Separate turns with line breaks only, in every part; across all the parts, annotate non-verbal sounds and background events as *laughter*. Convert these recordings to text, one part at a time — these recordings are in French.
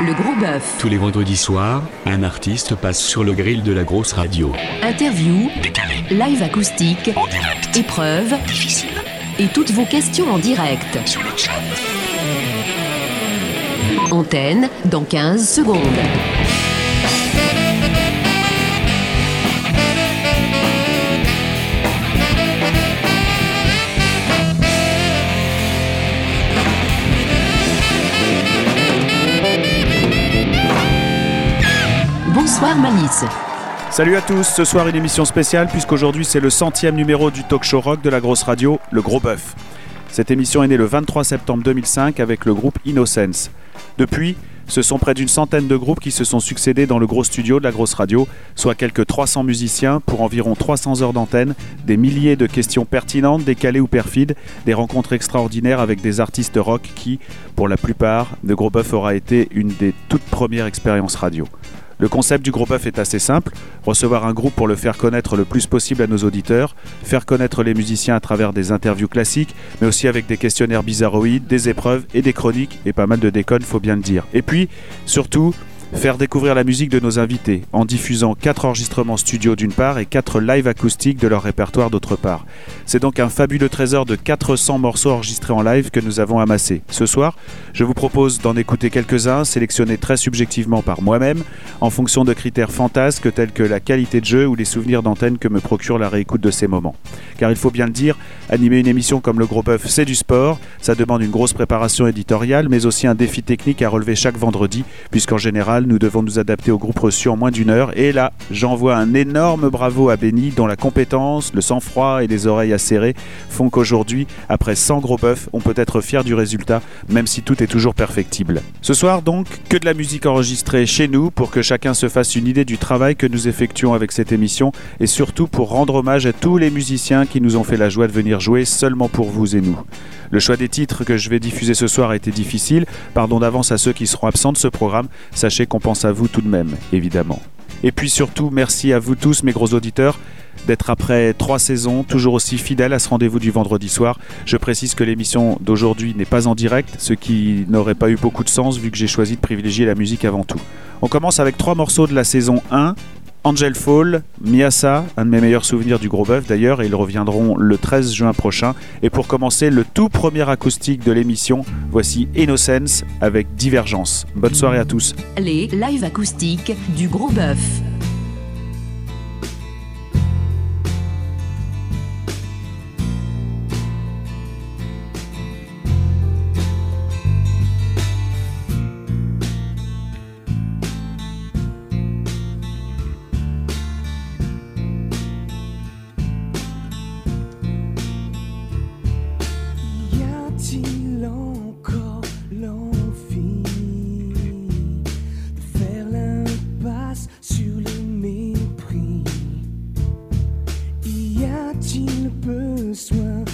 Le gros bœuf.
Tous les vendredis soirs, un artiste passe sur le grill de la grosse radio.
Interview,
Décalé,
live acoustique,
en direct,
épreuve
difficile,
et toutes vos questions en direct.
sur le chat.
Antenne dans 15 secondes.
Salut à tous, ce soir une émission spéciale puisqu'aujourd'hui c'est le centième numéro du talk show rock de la grosse radio, Le Gros Bœuf. Cette émission est née le 23 septembre 2005 avec le groupe Innocence. Depuis, ce sont près d'une centaine de groupes qui se sont succédés dans le gros studio de la grosse radio, soit quelques 300 musiciens pour environ 300 heures d'antenne, des milliers de questions pertinentes, décalées ou perfides, des rencontres extraordinaires avec des artistes rock qui, pour la plupart, de Gros Bœuf aura été une des toutes premières expériences radio. Le concept du gros bœuf est assez simple, recevoir un groupe pour le faire connaître le plus possible à nos auditeurs, faire connaître les musiciens à travers des interviews classiques, mais aussi avec des questionnaires bizarroïdes, des épreuves et des chroniques, et pas mal de déconnes, faut bien le dire. Et puis, surtout, faire découvrir la musique de nos invités, en diffusant quatre enregistrements studio d'une part et quatre live acoustiques de leur répertoire d'autre part. C'est donc un fabuleux trésor de 400 morceaux enregistrés en live que nous avons amassé. Ce soir, je vous propose d'en écouter quelques-uns, sélectionnés très subjectivement par moi-même, en fonction de critères fantasques tels que la qualité de jeu ou les souvenirs d'antenne que me procure la réécoute de ces moments. Car il faut bien le dire, animer une émission comme le Gros Bœuf, c'est du sport, ça demande une grosse préparation éditoriale, mais aussi un défi technique à relever chaque vendredi, puisqu'en général, nous devons nous adapter au groupe reçu en moins d'une heure. Et là, j'envoie un énorme bravo à Benny, dont la compétence, le sang-froid et les oreilles acérées font qu'aujourd'hui, après 100 gros bœufs, on peut être fier du résultat, même si tout est toujours perfectible. Ce soir donc, que de la musique enregistrée chez nous pour que chacun se fasse une idée du travail que nous effectuons avec cette émission et surtout pour rendre hommage à tous les musiciens qui nous ont fait la joie de venir jouer seulement pour vous et nous. Le choix des titres que je vais diffuser ce soir a été difficile, pardon d'avance à ceux qui seront absents de ce programme, sachez qu'on pense à vous tout de même, évidemment. Et puis surtout, merci à vous tous, mes gros auditeurs, d'être après trois saisons toujours aussi fidèles à ce rendez-vous du vendredi soir. Je précise que l'émission d'aujourd'hui n'est pas en direct, ce qui n'aurait pas eu beaucoup de sens vu que j'ai choisi de privilégier la musique avant tout. On commence avec trois morceaux de la saison 1. Angel Fall, Miasa, un de mes meilleurs souvenirs du gros bœuf d'ailleurs, ils reviendront le 13 juin prochain. Et pour commencer, le tout premier acoustique de l'émission, voici Innocence avec Divergence. Bonne soirée à tous.
Les live acoustiques du gros bœuf.
s'il peut soin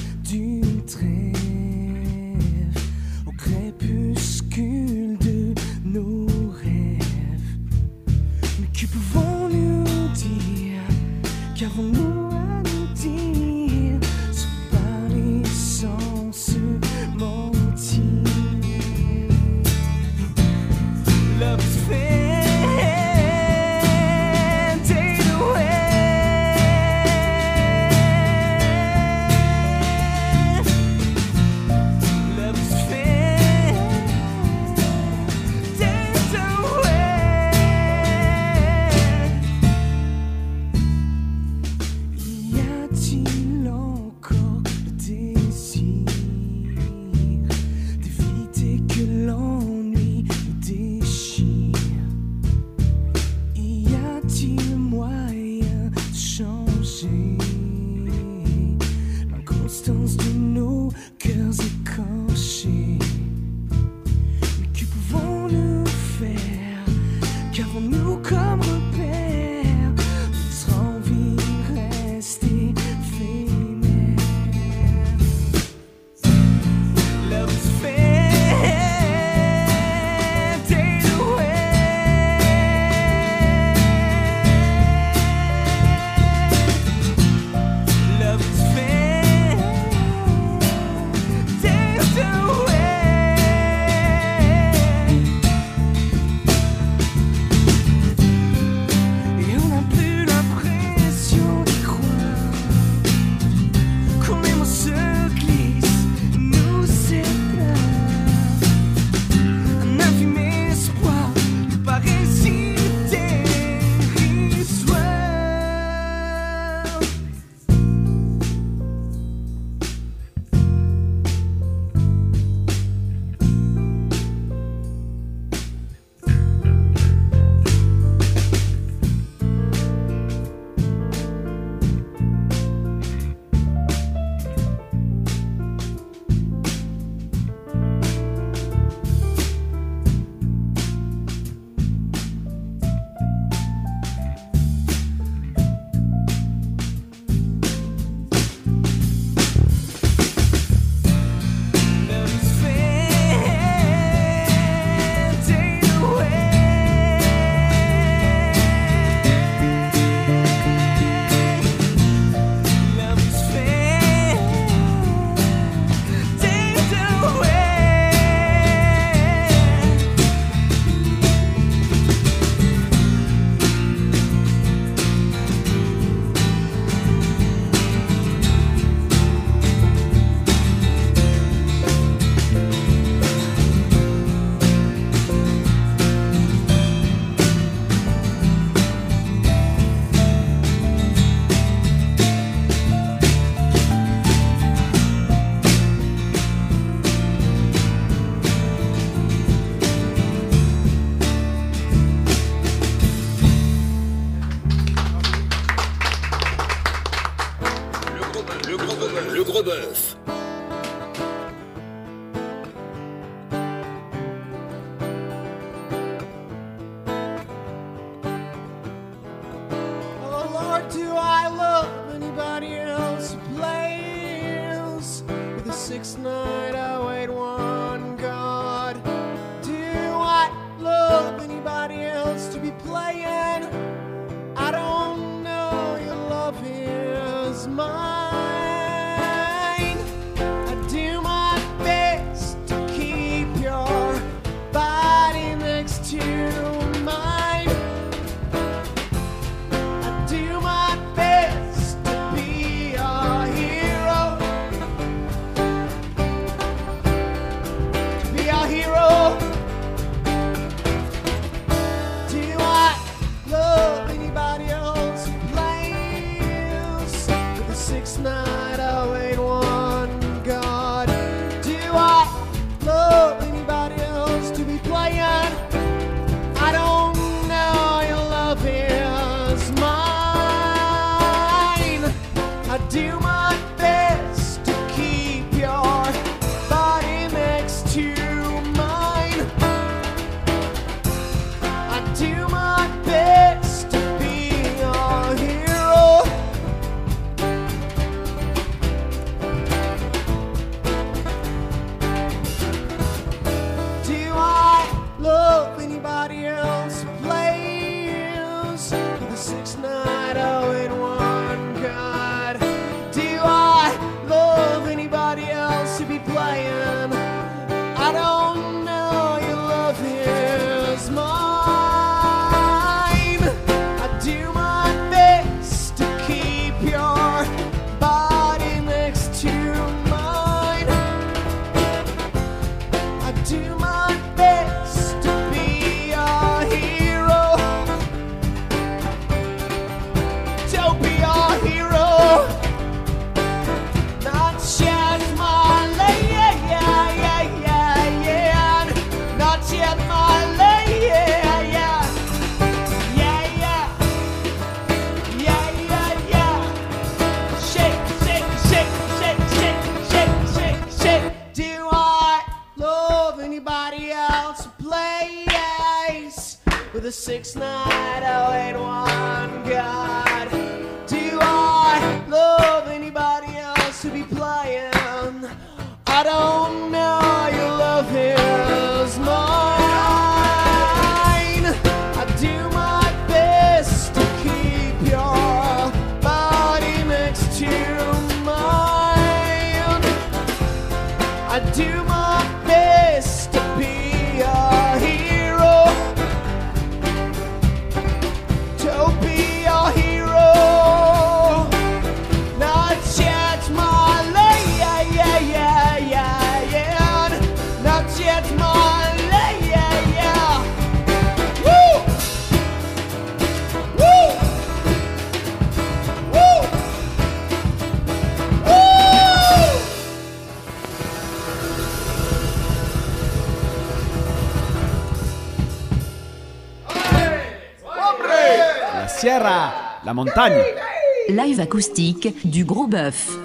Live acoustique du Gros Bœuf.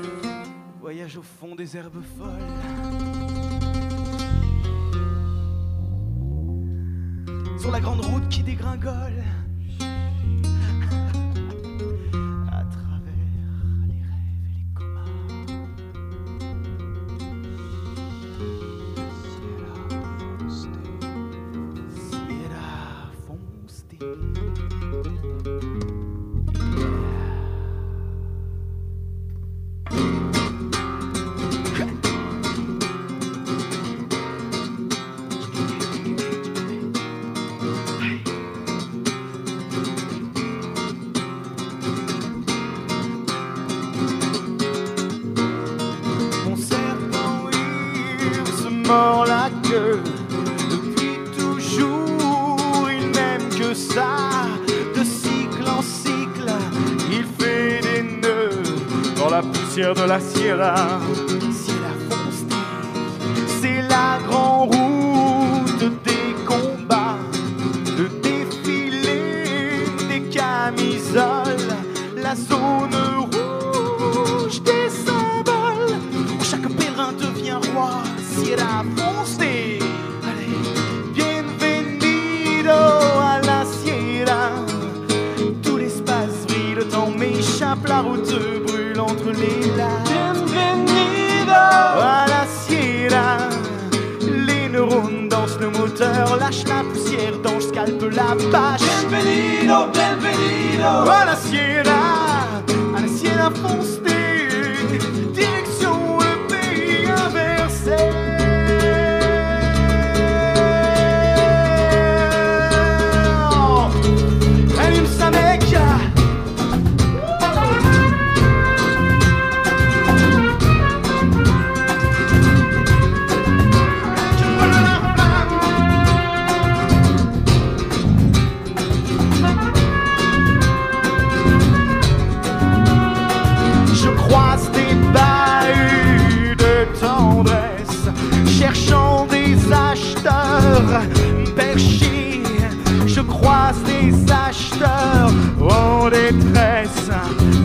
bienvenida, bienvenida. La sierra. Les neurones dansent le moteur, lâche la poussière dans le scalpe la vache. Bienvenido, bienvenido. À la sierra, la sierra fonce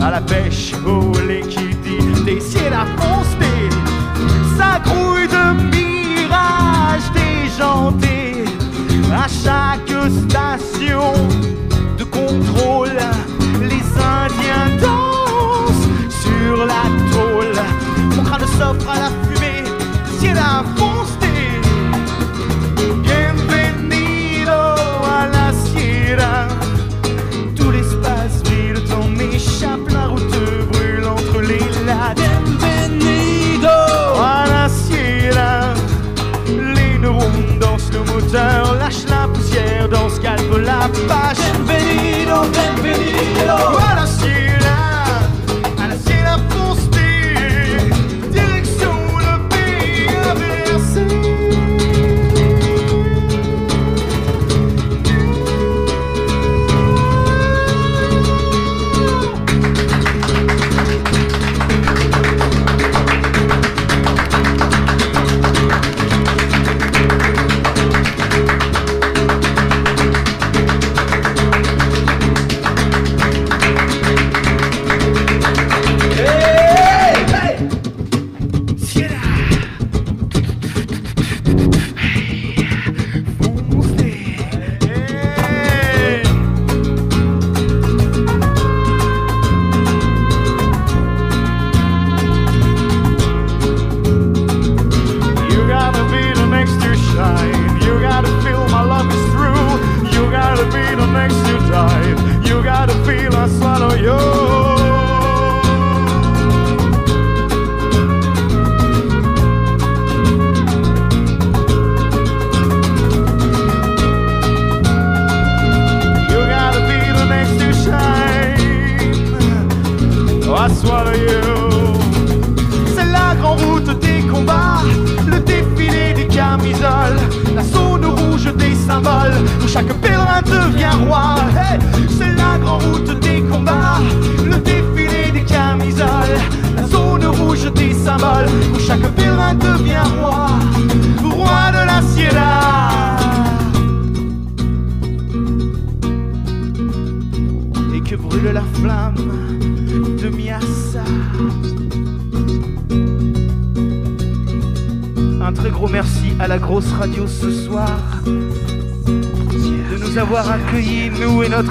à la pêche au liquide des ciels à foncer. sa grouille de mirages déjantés à chaque station de contrôle. Les Indiens dansent sur la tôle. Mon crâne s'offre à la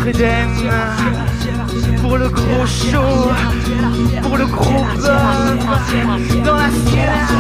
Éden, pour le gros show, pour le gros dans la Sierra.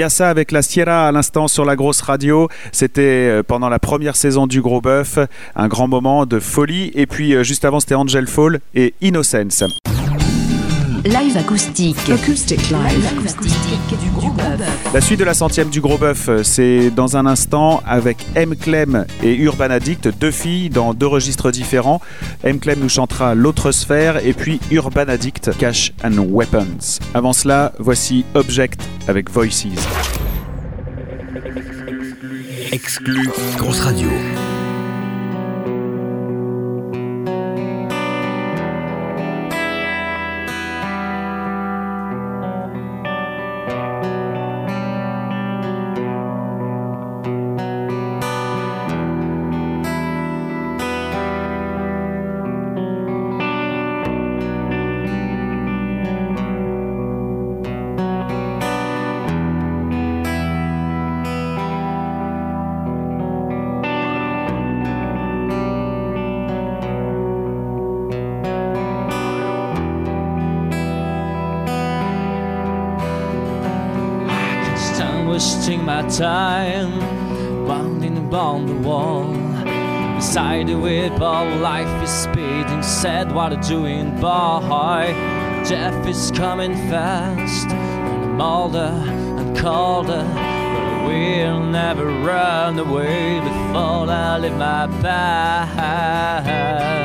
Miassa avec la Sierra à l'instant sur la grosse radio. C'était euh, pendant la première saison du Gros Bœuf, un grand moment de folie. Et puis euh, juste avant, c'était Angel Fall et Innocence.
Live acoustique. Acoustic live. acoustique du Gros Bœuf.
La suite de la centième du Gros Bœuf, euh, c'est dans un instant avec M. Clem et Urban Addict, deux filles dans deux registres différents. M. Clem nous chantera L'autre sphère et puis Urban Addict, Cash and Weapons. Avant cela, voici Object avec Voices.
Exclu Grosse Radio.
Of life is speeding Said what I'm doing boy. Death is coming fast And I'm older and colder But I will never run away Before I leave my past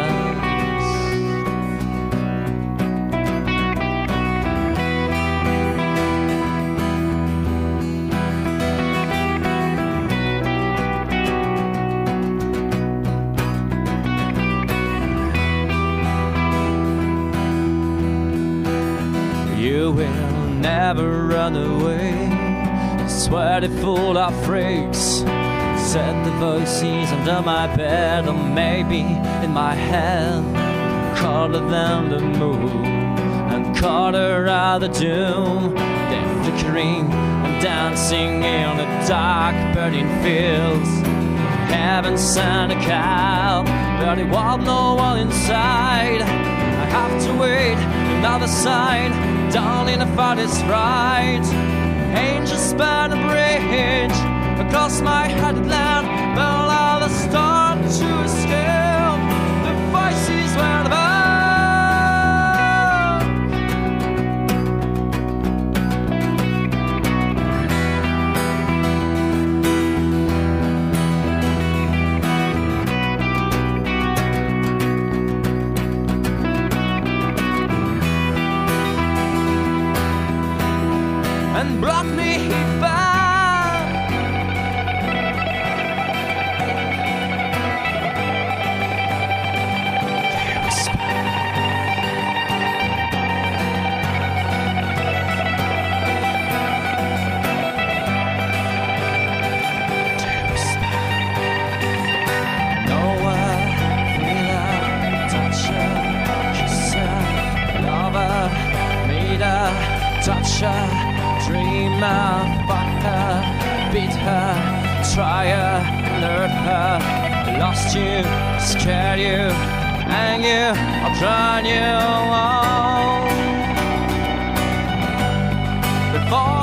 never run away. Swear they're full of freaks. Said the voices under my bed, or maybe in my head. Colder than the moon, and colder are the doom. They're flickering and dancing in the dark, burning fields. Heaven sent a cow, but it was no one inside. I have to wait another sign down in the farthest right. Angels span a bridge across my headland, but all the stars to you, scared you, and you, I'll drown you all. Before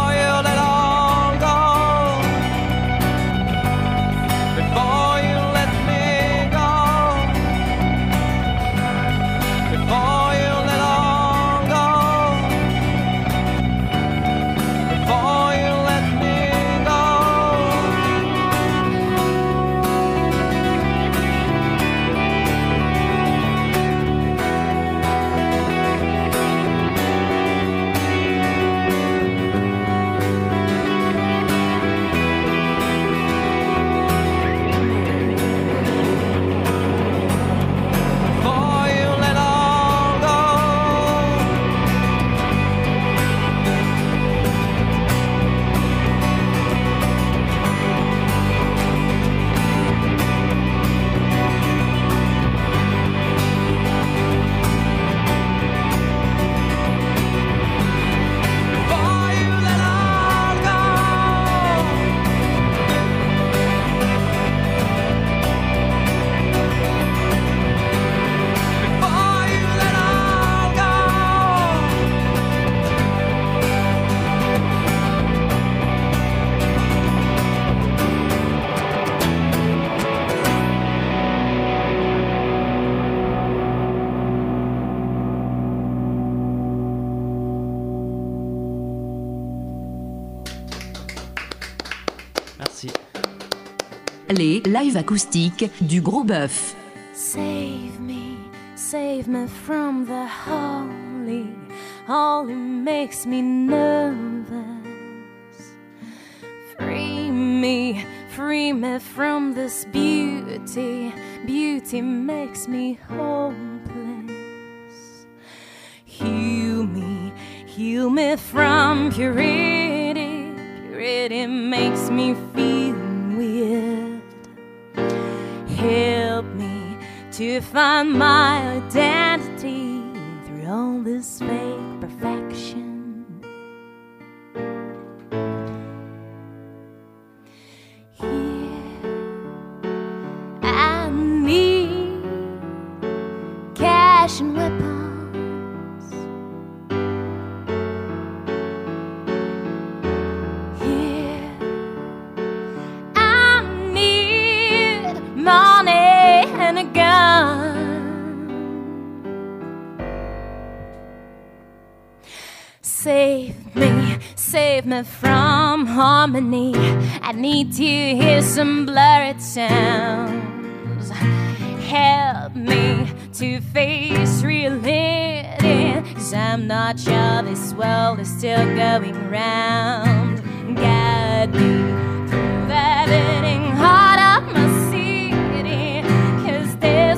Live acoustiques du Gros Bœuf.
Save me, save me from the holy, holy makes me nervous. Free me, free me from this beauty, beauty makes me hopeless. Heal me, heal me from purity, purity makes me Help me to find my identity through all this fake perfection. Here I need cash and weapons. Save me, save me from harmony. I need to hear some blurred sounds. Help me to face reality. Cause I'm not sure this world is still going round. Guide me through that beating heart of my city.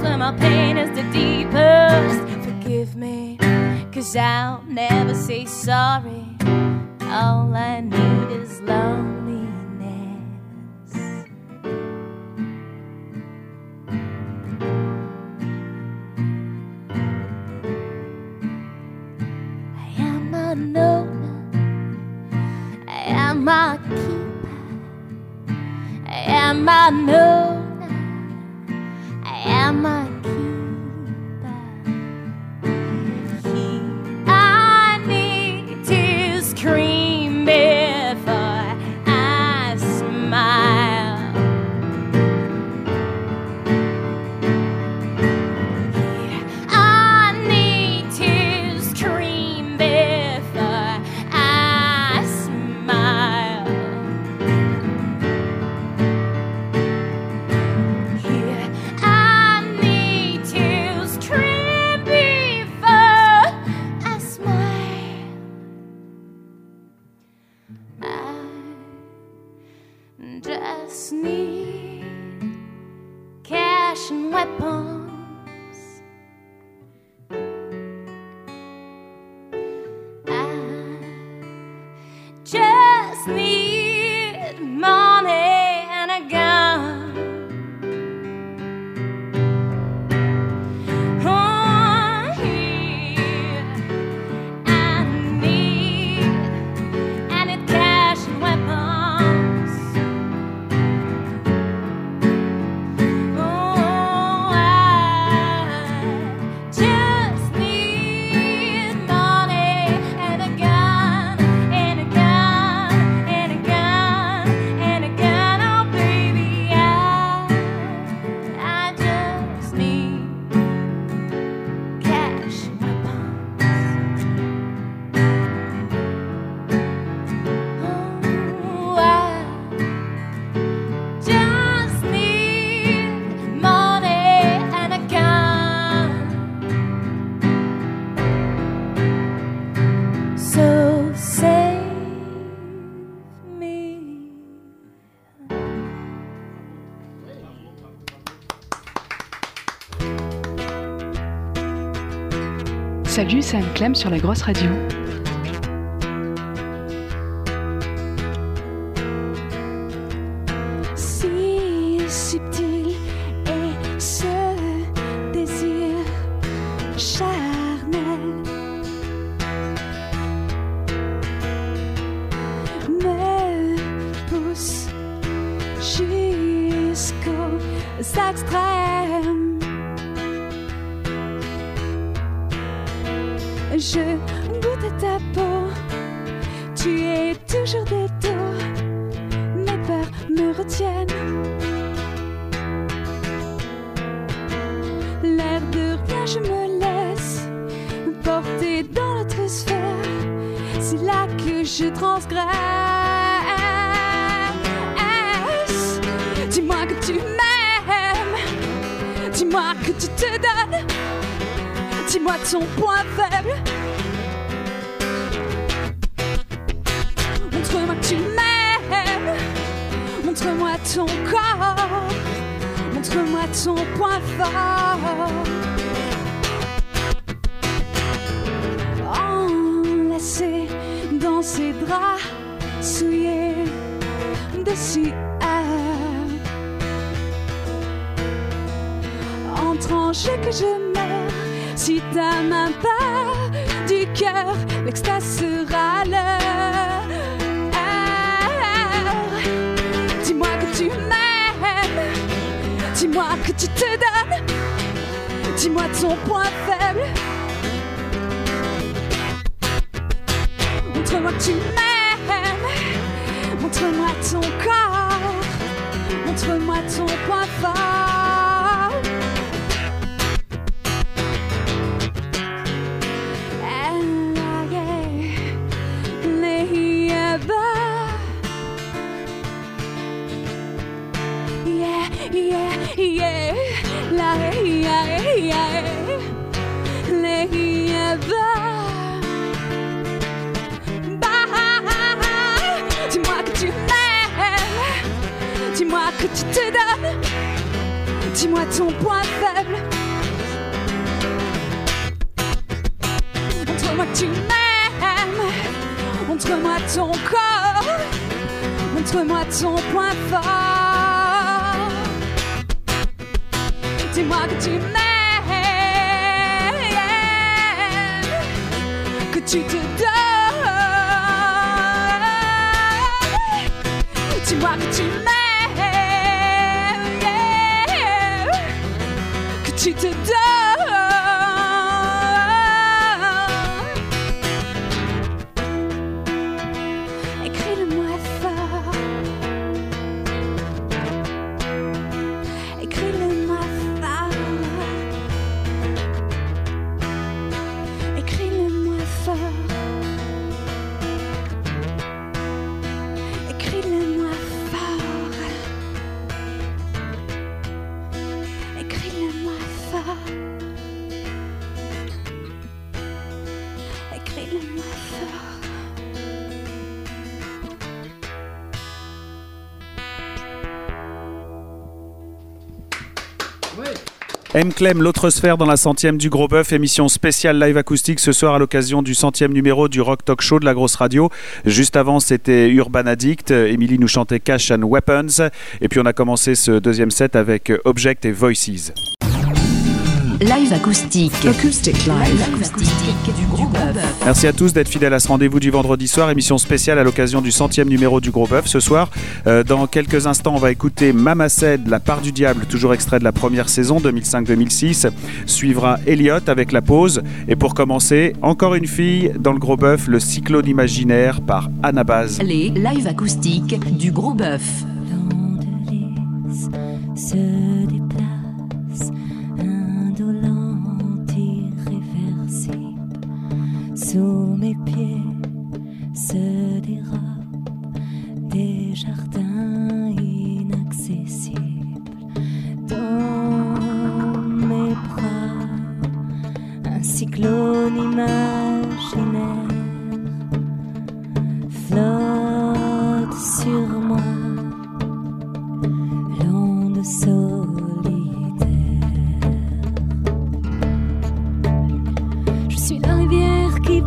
Where my pain is the deepest. Forgive me, cause I'll never say sorry. All I need is loneliness. I am a known, I am a keeper, I am a
Salut, c'est Anne-Clem sur la grosse radio.
M. Clem, l'autre sphère dans la centième du Gros Bœuf, émission spéciale live acoustique ce soir à l'occasion du centième numéro du Rock Talk Show de la grosse radio. Juste avant, c'était Urban Addict. Émilie nous chantait Cash and Weapons. Et puis on a commencé ce deuxième set avec Object et Voices.
Live acoustique. Acoustic live. acoustique du Gros Bœuf.
Merci à tous d'être fidèles à ce rendez-vous du vendredi soir, émission spéciale à l'occasion du centième numéro du Gros Bœuf ce soir. Euh, dans quelques instants, on va écouter Mama Said, La part du diable, toujours extrait de la première saison 2005-2006. Suivra Elliot avec La pause. Et pour commencer, encore une fille dans le Gros Bœuf, Le cyclone imaginaire par Anabaz.
Les live acoustiques du Gros Bœuf.
Se Sous mes pieds se dérobent des jardins inaccessibles. Dans mes bras, un cyclone imaginaire flotte sur moi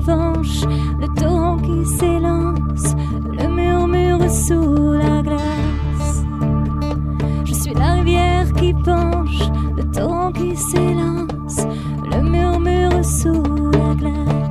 le torrent qui s'élance, le murmure sous la glace. Je suis la rivière qui penche, le torrent qui s'élance, le murmure sous la glace.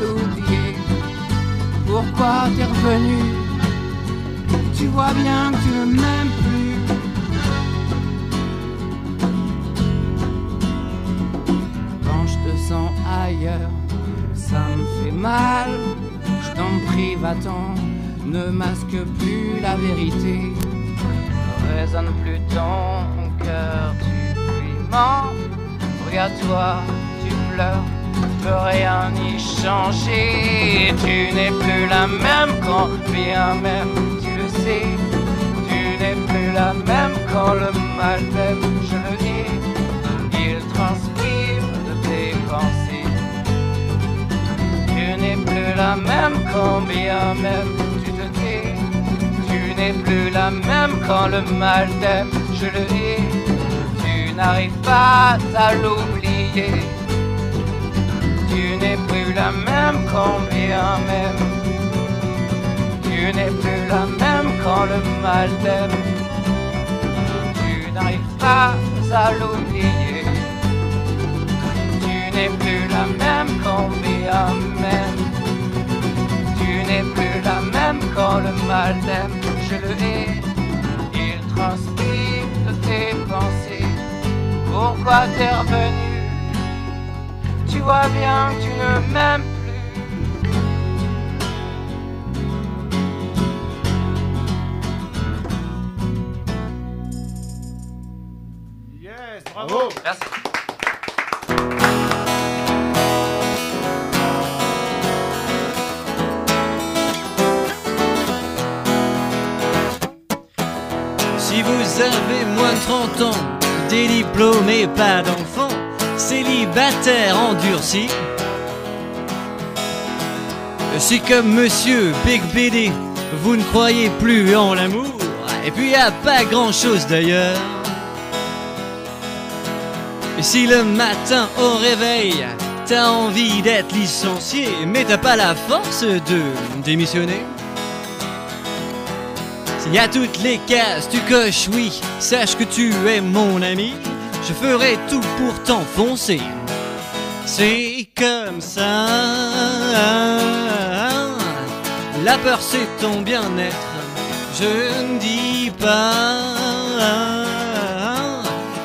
L'oublier. Pourquoi t'es revenu? Tu vois bien que tu ne m'aimes plus. Quand je te sens ailleurs, ça me fait mal. Je t'en prie, va-t'en, ne masque plus la vérité. Ne résonne plus ton cœur, tu lui mens. Regarde-toi, tu pleures, rien y changer. Tu n'es plus la même quand bien même tu le sais. Tu n'es plus la même quand le mal t'aime, je le dis. Il transpire de tes pensées. Tu n'es plus la même quand bien même tu te tais. Tu n'es plus la même quand le mal t'aime, je le dis. Tu n'arrives pas à l'oublier. Tu n'es plus la même quand bien même. Tu n'es plus la même quand le mal t'aime. Tu n'arrives pas à l'oublier. Tu n'es plus la même quand bien même. Tu n'es plus la même quand le mal t'aime. Je le hais. Il transpire de tes pensées. Pourquoi t'es revenu Tu vois bien que tu ne m'aimes plus.
Yes, bravo.
Merci.
Si vous avez moins de 30 ans, des diplômes et pas d'enfants, célibataire endurci. Si comme monsieur Big BD, vous ne croyez plus en l'amour, et puis a pas grand chose d'ailleurs. Si le matin au réveil, t'as envie d'être licencié, mais t'as pas la force de démissionner. S'il y a toutes les cases, tu coches oui, sache que tu es mon ami, je ferai tout pour t'enfoncer. C'est comme ça. La peur c'est ton bien-être, je ne dis pas.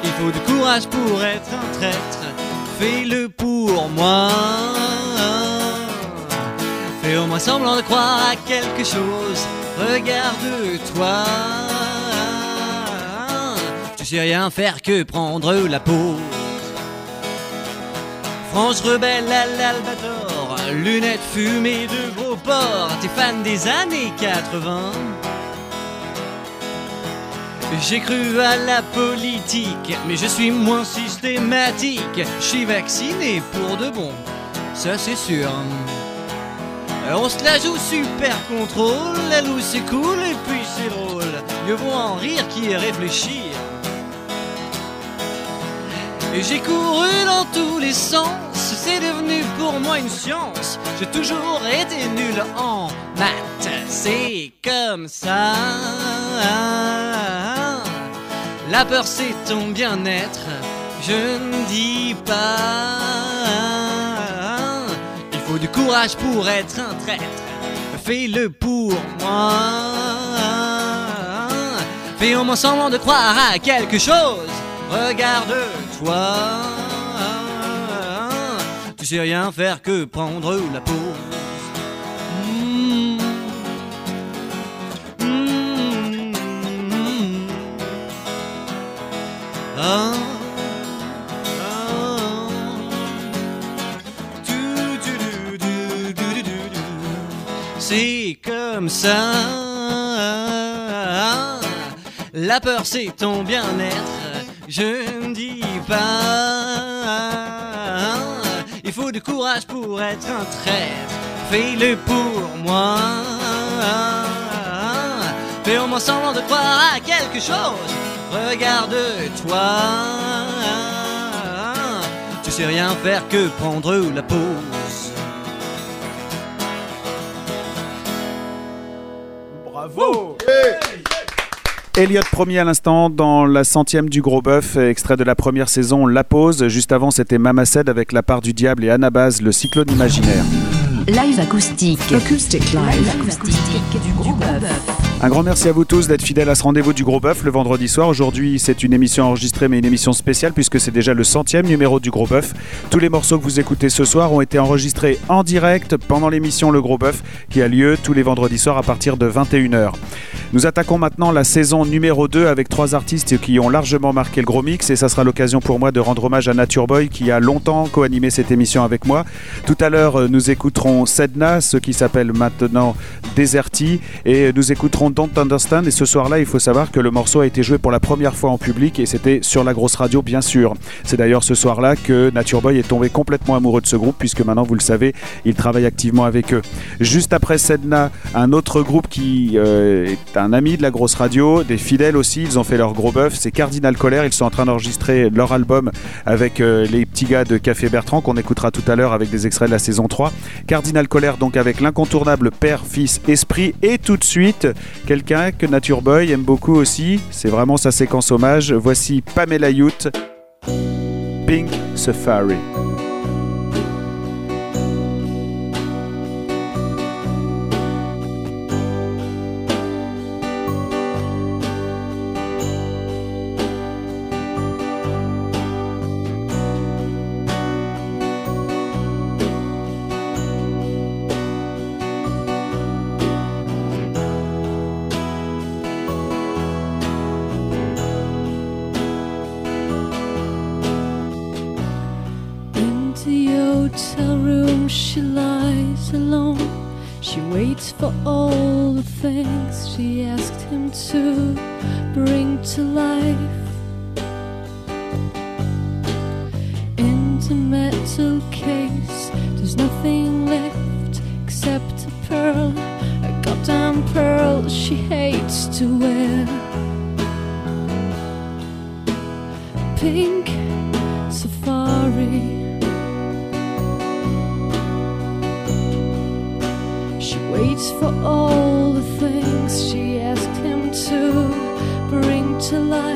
Il faut du courage pour être un traître, fais-le pour moi. Fais au moins semblant de croire à quelque chose, regarde-toi. Rien faire que prendre la pause. France rebelle à l'albator, lunettes fumées de gros porc, t'es fan des années 80. J'ai cru à la politique, mais je suis moins systématique. Je suis vacciné pour de bon, ça c'est sûr. On se la joue super contrôle, la loue c'est cool et puis c'est drôle. Mieux vaut en rire qu'y réfléchir. Et j'ai couru dans tous les sens, c'est devenu pour moi une science. J'ai toujours été nul en maths, c'est comme ça. La peur c'est ton bien-être, je ne dis pas. Il faut du courage pour être un traître, fais-le pour moi. Fais au moins semblant de croire à quelque chose, Tu sais rien faire que prendre la pause. C'est comme ça. La peur c'est ton bien-être, je pas. Il faut du courage pour être un traître, fais-le pour moi. Fais au moins semblant de croire à quelque chose, regarde-toi. Tu sais rien faire que prendre la pause.
Bravo.
Elliot premier à l'instant dans la centième du Gros Bœuf, extrait de la première saison La Pause. Juste avant, c'était Mama avec La part du diable et Anabase, le cyclone imaginaire.
Live acoustique.
Acoustic live.
Live acoustique du Gros Bœuf.
Un grand merci à vous tous d'être fidèles à ce rendez-vous du Gros Bœuf le vendredi soir. Aujourd'hui, c'est une émission enregistrée, mais une émission spéciale puisque c'est déjà le centième numéro du Gros Bœuf. Tous les morceaux que vous écoutez ce soir ont été enregistrés en direct pendant l'émission Le Gros Bœuf qui a lieu tous les vendredis soirs à partir de 21h. Nous attaquons maintenant la saison numéro 2 avec trois artistes qui ont largement marqué le gros mix et ça sera l'occasion pour moi de rendre hommage à Nature Boy qui a longtemps co-animé cette émission avec moi. Tout à l'heure, euh, nous écouterons Sedna, ce qui s'appelle maintenant Deserti et nous écouterons Don't Understand et ce soir-là, il faut savoir que le morceau a été joué pour la première fois en public et c'était sur la grosse radio bien sûr. C'est d'ailleurs ce soir-là que Nature Boy est tombé complètement amoureux de ce groupe puisque maintenant vous le savez, il travaille activement avec eux. Juste après Sedna, un autre groupe qui euh, est un ami de la grosse radio, des fidèles aussi, ils ont fait leur gros bœuf, c'est Cardinal Colère, ils sont en train d'enregistrer leur album avec euh, les petits gars de Café Bertrand qu'on écoutera tout à l'heure avec des extraits de la saison 3. Cardinal Colère donc avec l'incontournable Père, Fils, Esprit et tout de suite quelqu'un que Nature Boy aime beaucoup aussi, c'est vraiment sa séquence hommage. Voici Pamela Youth, Pink Safari.
To bring to life. In the metal case, there's nothing left except a pearl, a goddamn pearl she hates to wear. Pink safari. She waits for all bring to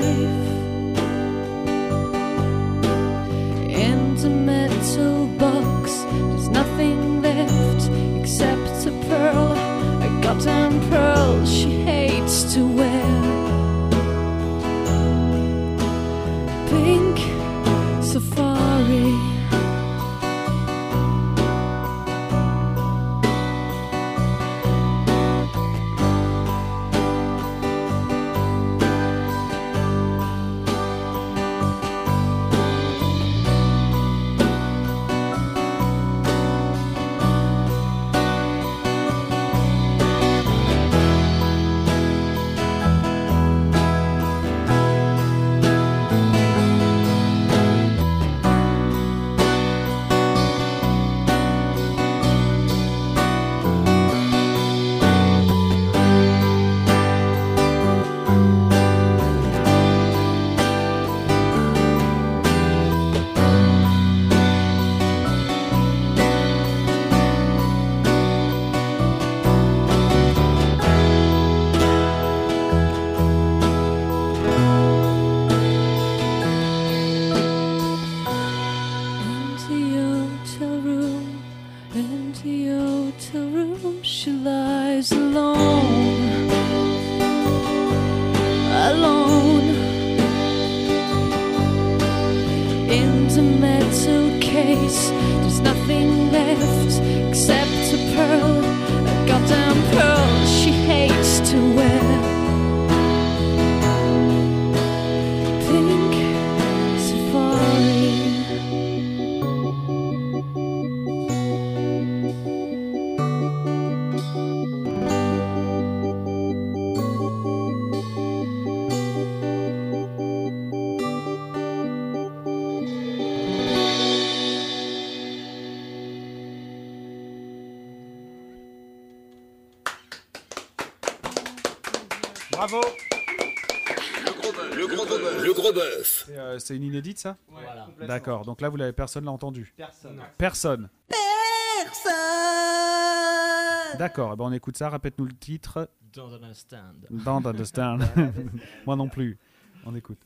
euh, c'est une inédite ça
Voilà.
D'accord, donc là vous l'avez personne l'a entendu.
Personne.
Personne. D'accord, eh ben on écoute ça, répète-nous le titre.
Don't understand.
Don't understand. *laughs* *laughs* Moi non plus. On écoute.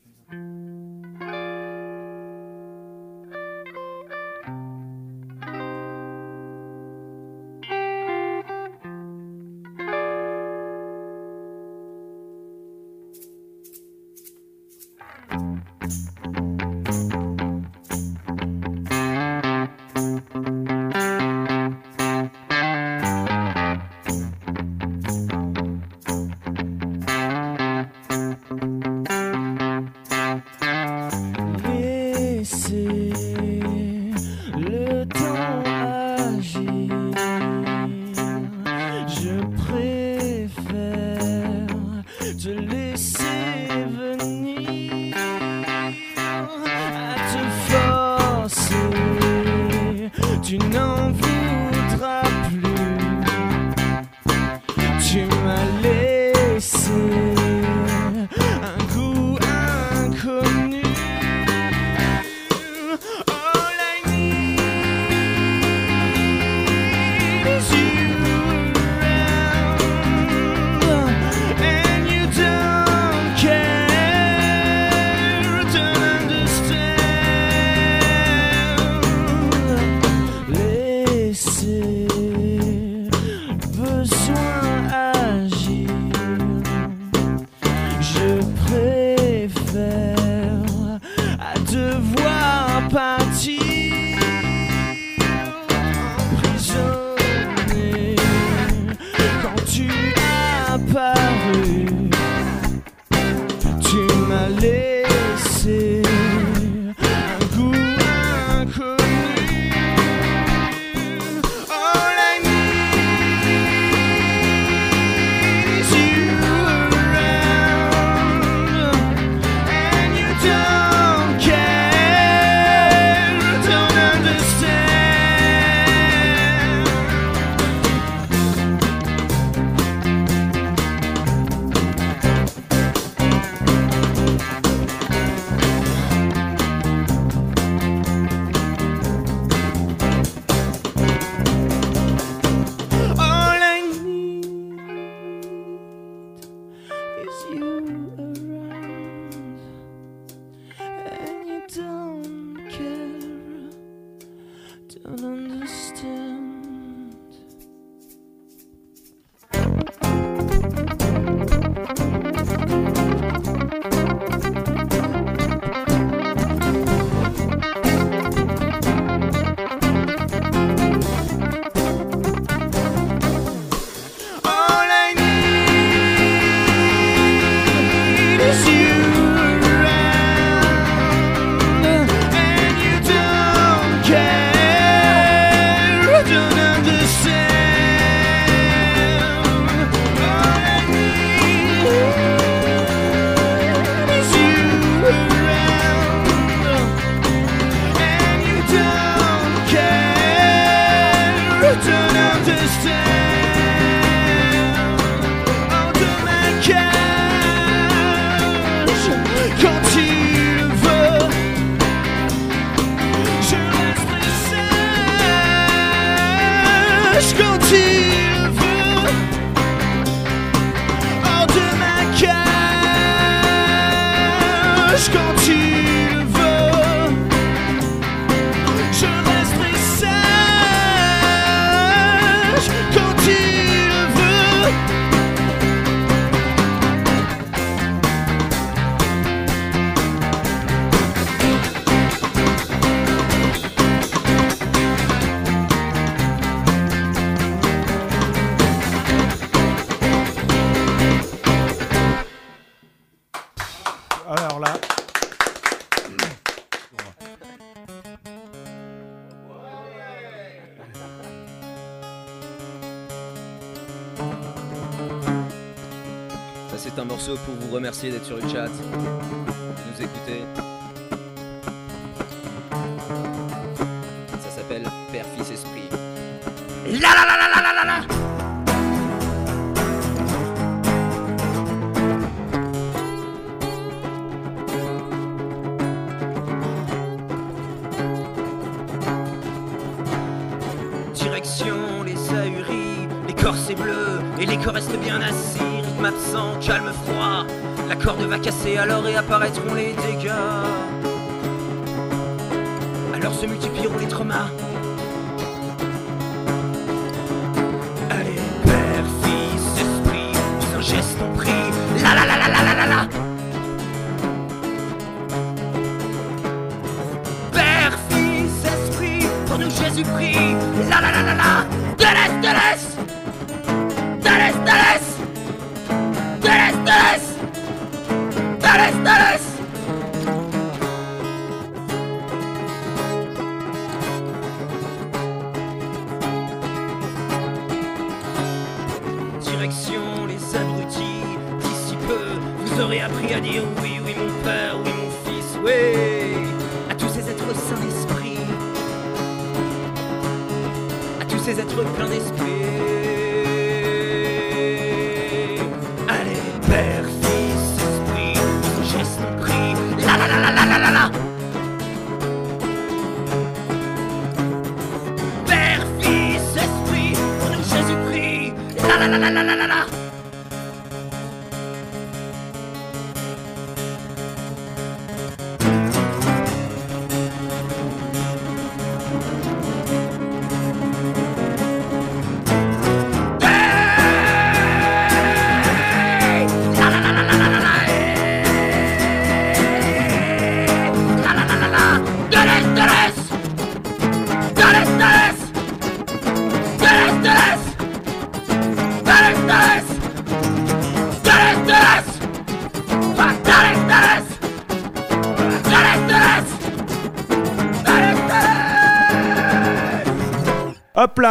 remercier d'être sur le chat. that's what he did.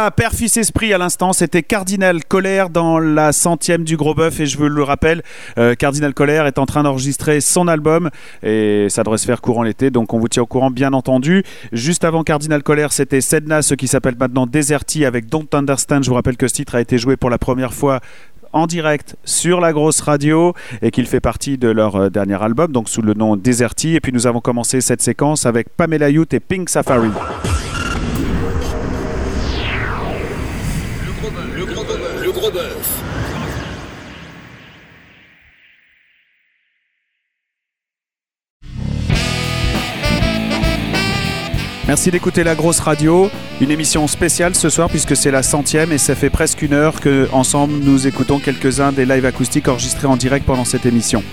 Voilà, Père, Fils, Esprit à
l'instant, c'était Cardinal Colère dans la centième du Gros Bœuf. Et je vous le rappelle, euh, Cardinal Colère est en train d'enregistrer son album et ça devrait se faire courant l'été. Donc on vous tient au courant, bien entendu. Juste avant Cardinal Colère, c'était Sedna, ce qui s'appelle maintenant Deserti avec Don't Understand. Je vous rappelle que ce titre a été joué pour la première fois en direct sur la grosse radio et qu'il fait partie de leur euh, dernier album, donc sous le nom Deserti. Et puis nous avons commencé cette séquence avec Pamela Youth et Pink Safari.
Merci d'écouter la grosse radio, une émission spéciale ce soir puisque c'est la centième et ça fait presque une heure que ensemble nous écoutons quelques-uns des lives acoustiques enregistrés en direct pendant cette émission.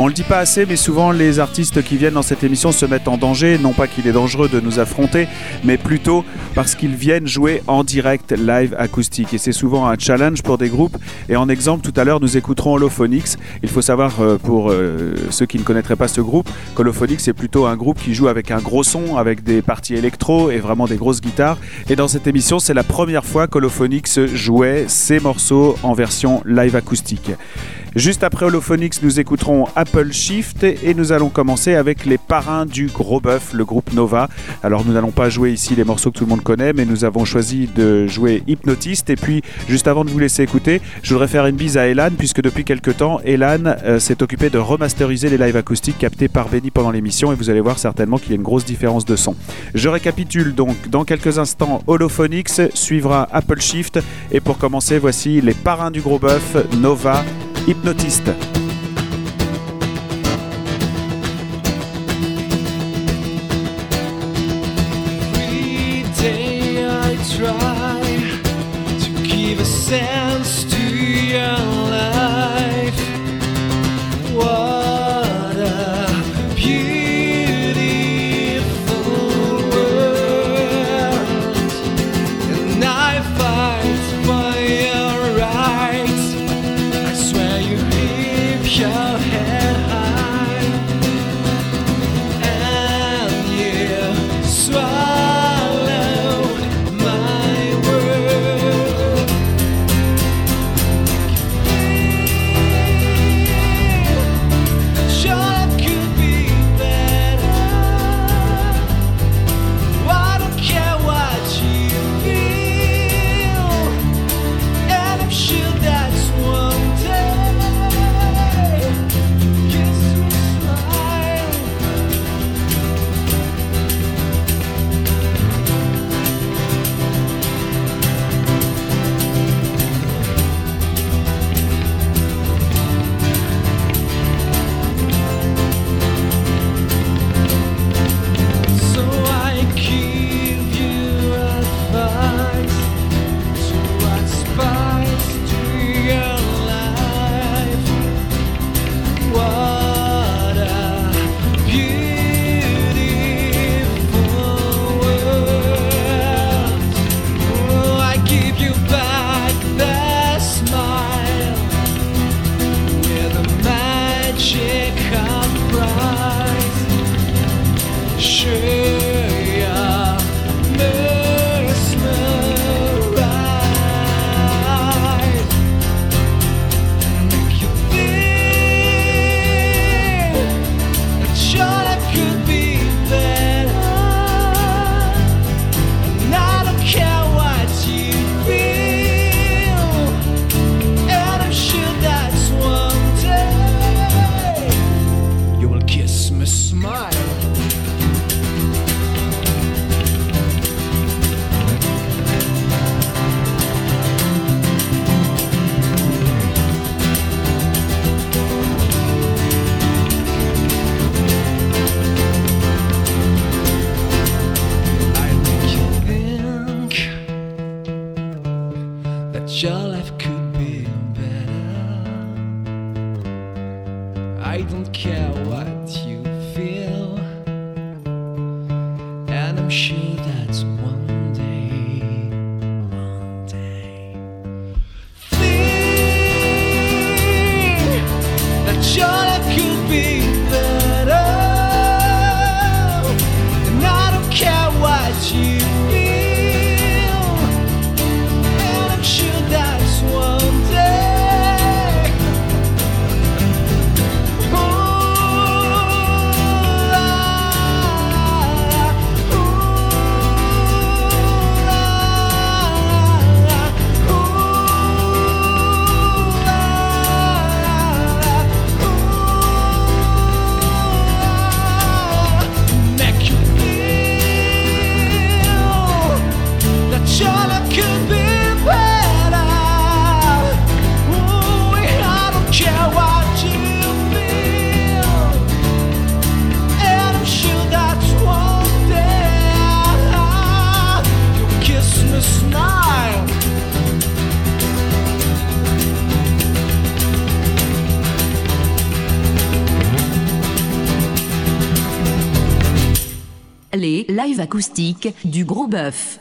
On le dit pas assez, mais souvent les artistes qui viennent dans cette émission se mettent en danger, non pas qu'il est dangereux de nous affronter, mais plutôt parce qu'ils viennent jouer en direct live acoustique. Et c'est souvent un challenge pour des groupes. Et en exemple, tout à l'heure, nous écouterons Holophonics. Il faut savoir, euh, pour euh, ceux qui ne connaîtraient pas ce groupe, qu'Holophonics est plutôt un groupe qui joue avec un gros son, avec des parties électro et vraiment des grosses guitares. Et dans cette émission, c'est la première fois qu'Holophonics jouait ces morceaux en version live acoustique. Juste après Holophonics, nous écouterons Apple Shift et nous allons commencer avec les parrains du Gros Bœuf, le groupe Nova. Alors nous n'allons pas jouer ici les morceaux que tout le monde connaît, mais nous avons choisi de jouer Hypnotiste. Et puis, juste avant de vous laisser écouter, je voudrais faire une bise à Elan, puisque depuis quelques temps, Elan euh, s'est occupé de remasteriser les lives acoustiques captés par Benny pendant l'émission, et vous allez voir certainement qu'il y a une grosse différence de son. Je récapitule donc, dans quelques instants, Holophonics, suivra Apple Shift, et pour commencer, voici les parrains du Gros Bœuf, Nova, Hypnotiste. Acoustique du Gros Bœuf.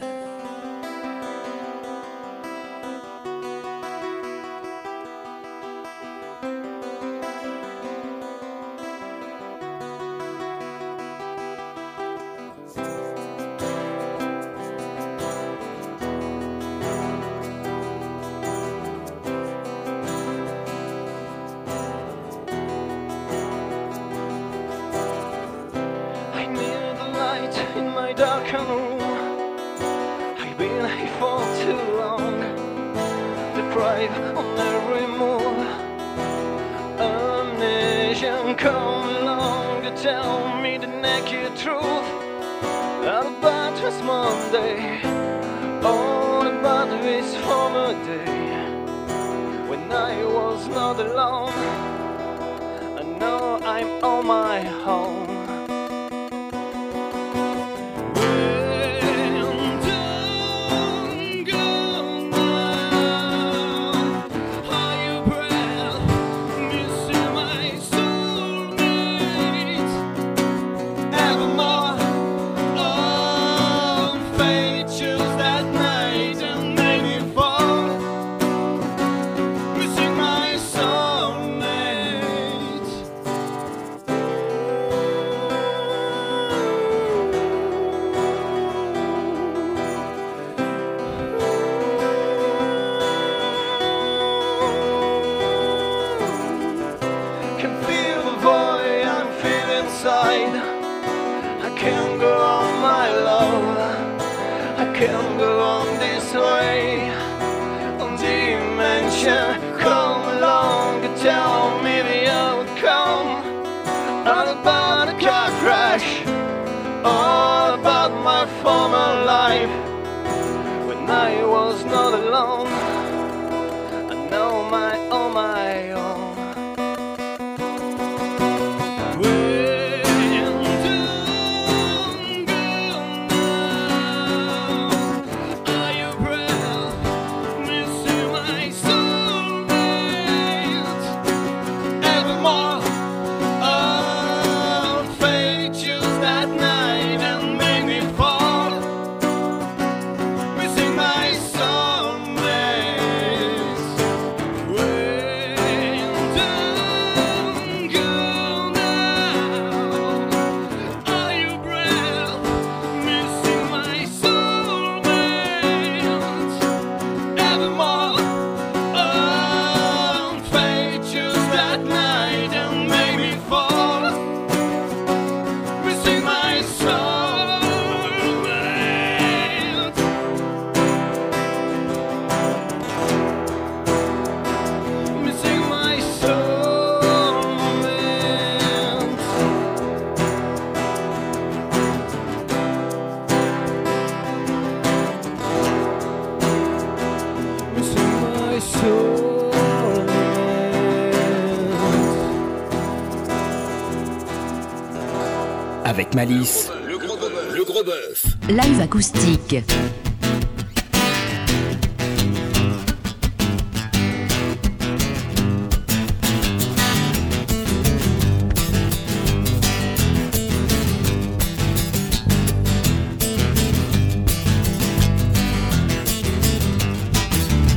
Malice.
Le gros bœuf. Le gros bœuf.
Live acoustique.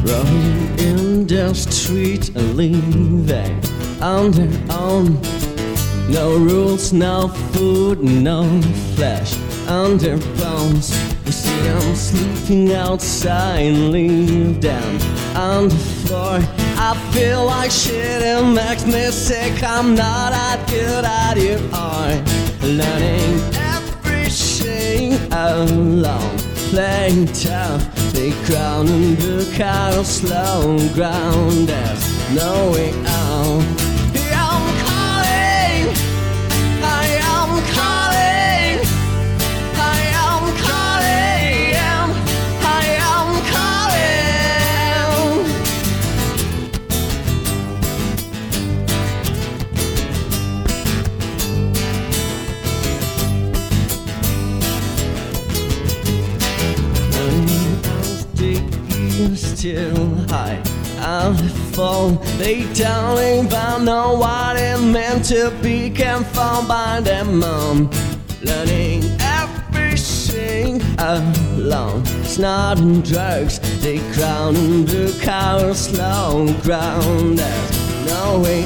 Rolling in the street and own. No no food, no flesh under bones. You see them sleeping outside and them on the floor. I feel like shit, it makes me sick. I'm not that good at it. I'm learning everything alone. Playing tough, they crown and the of slow ground. There's no way Satan but know what it meant to be confined by the mom Learning everything alone. Snorting drugs, they crown the coward's slow ground. There's no way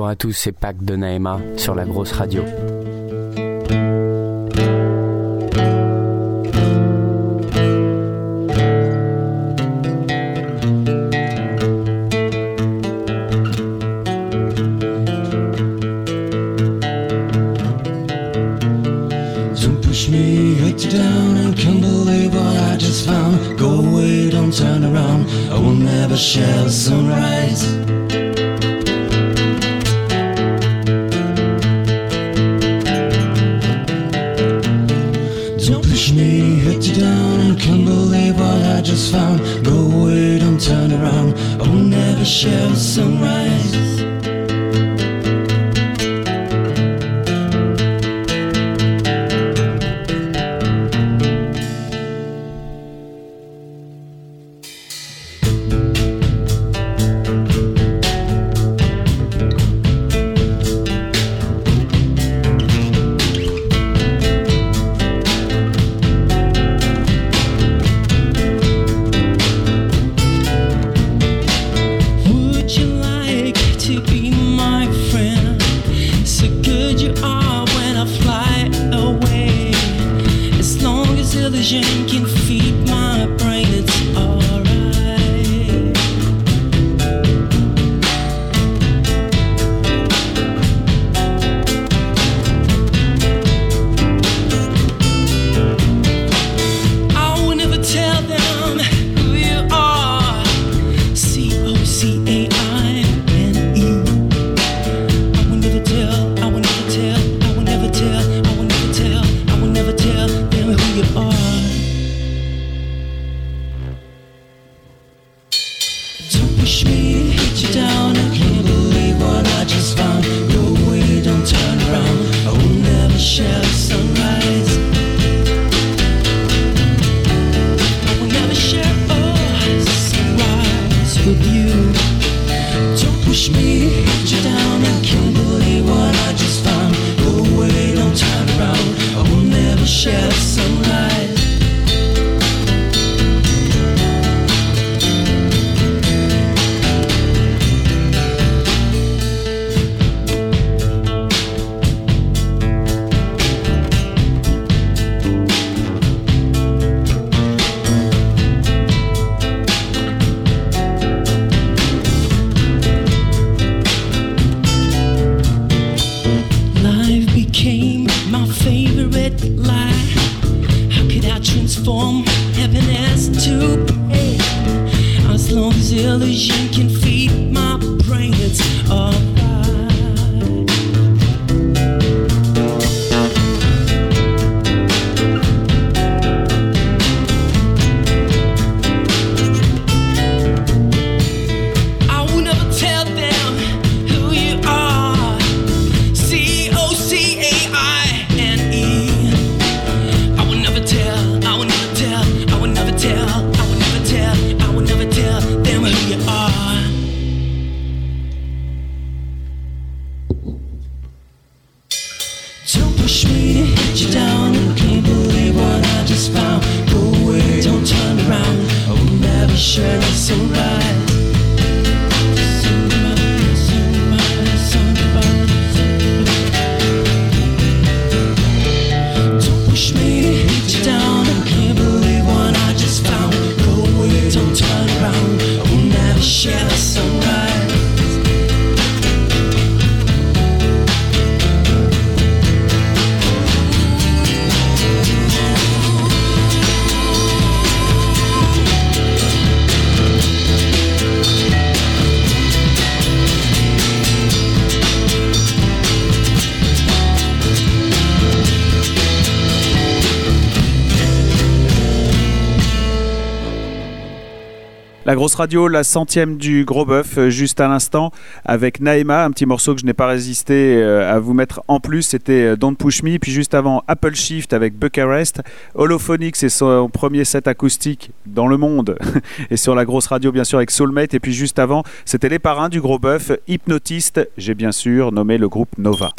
Bonjour à tous, c'est Pâques de Naema sur la grosse radio.
Radio, la centième du gros bœuf, euh, juste à l'instant, avec Naïma, un petit morceau que je n'ai pas résisté euh, à vous mettre en plus, c'était euh, Don't Push Me. Puis juste avant, Apple Shift avec Bucharest. Holophonics, c'est son premier set acoustique dans le monde. *laughs* Et sur la grosse radio, bien sûr, avec Soulmate. Et puis juste avant, c'était les parrains du gros bœuf, Hypnotiste. J'ai bien sûr nommé le groupe Nova.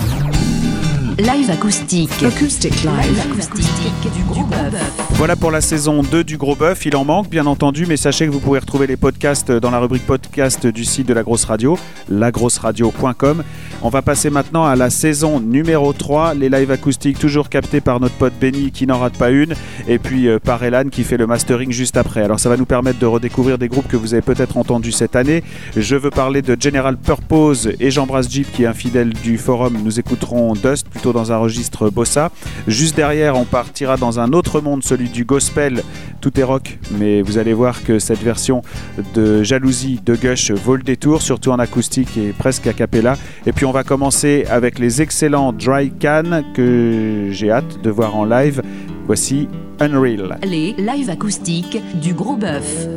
Live acoustique. Acoustic live. acoustique du gros bœuf.
Voilà pour la saison 2 du Gros Bœuf. Il en manque, bien entendu, mais sachez que vous pourrez retrouver les podcasts dans la rubrique podcast du site de la Grosse Radio, lagrosseradio.com. On va passer maintenant à la saison numéro 3, les lives acoustiques toujours captés par notre pote Benny qui n'en rate pas une, et puis euh, par Elan qui fait le mastering juste après. Alors ça va nous permettre de redécouvrir des groupes que vous avez peut-être entendus cette année. Je veux parler de General Purpose et Jean-Brasse Jeep qui est un fidèle du forum. Nous écouterons Dust dans un registre bossa. Juste derrière, on partira dans un autre monde, celui du gospel. Tout est rock, mais vous allez voir que cette version de Jalousie de Gush vaut le détour, surtout en acoustique et presque a cappella. Et puis on va commencer avec les excellents Dry Can que j'ai hâte de voir en live. Voici Unreal.
Les live acoustiques du gros bœuf.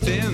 just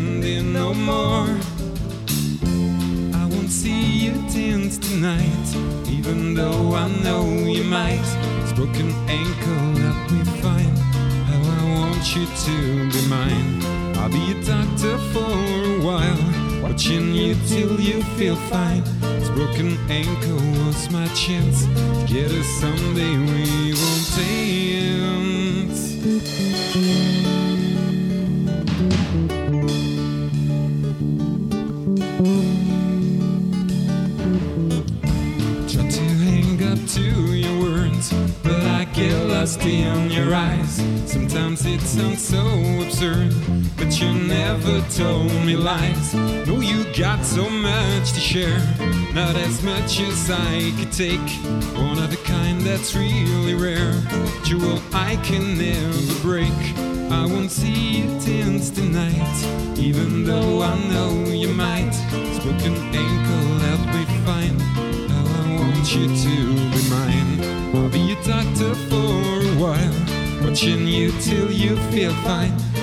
sounds so
absurd, but you never told me lies. No, you got so much to share, not as much as I could take. One of the kind that's really rare, jewel I can never break. I won't see it dance tonight, even though I know you might. Spoken ankle, help me find how I want you to. feel fine.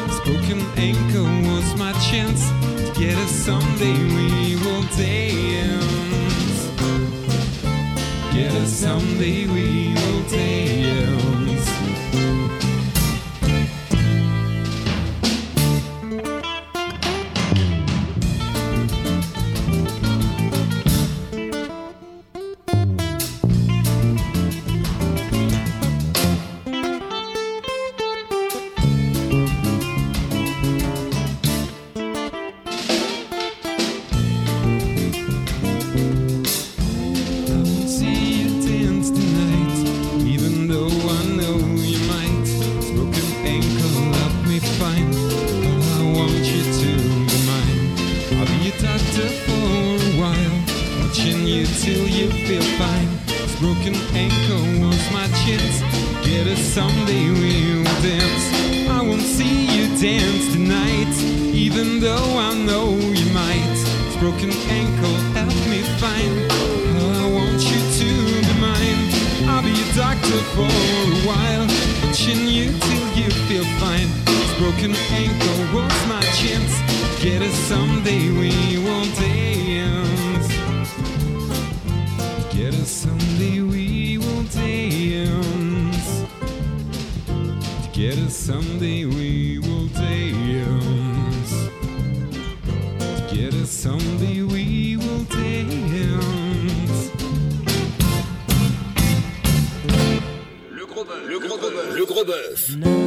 Elizabeth. No.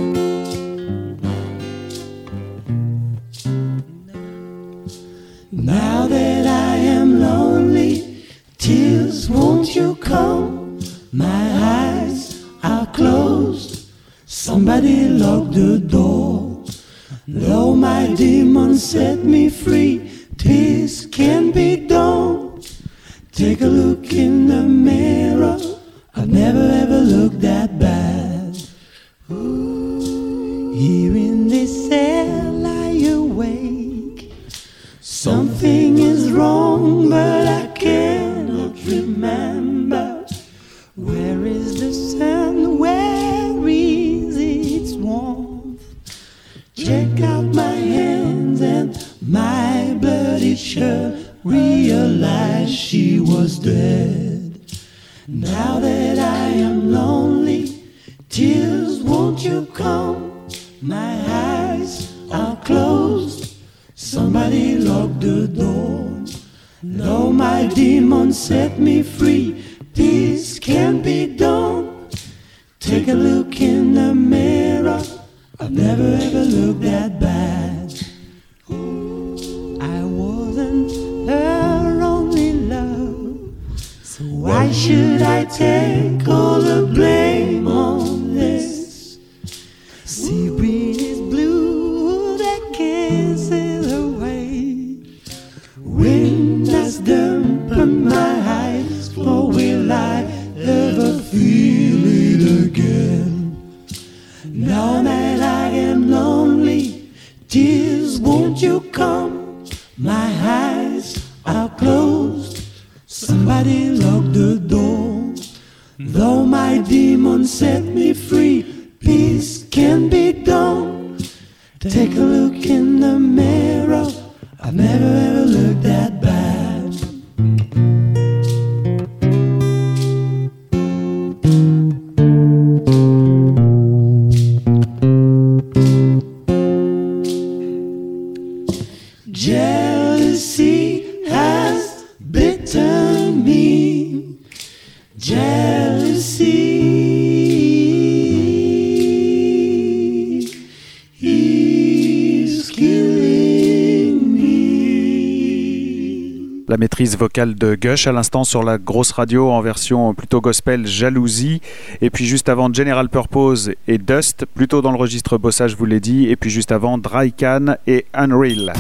Vocale de Gush à l'instant sur la grosse radio en version plutôt gospel Jalousie. Et puis juste avant General Purpose et Dust, plutôt dans le registre bossage, je vous l'ai dit. Et puis juste avant Dry Can et Unreal.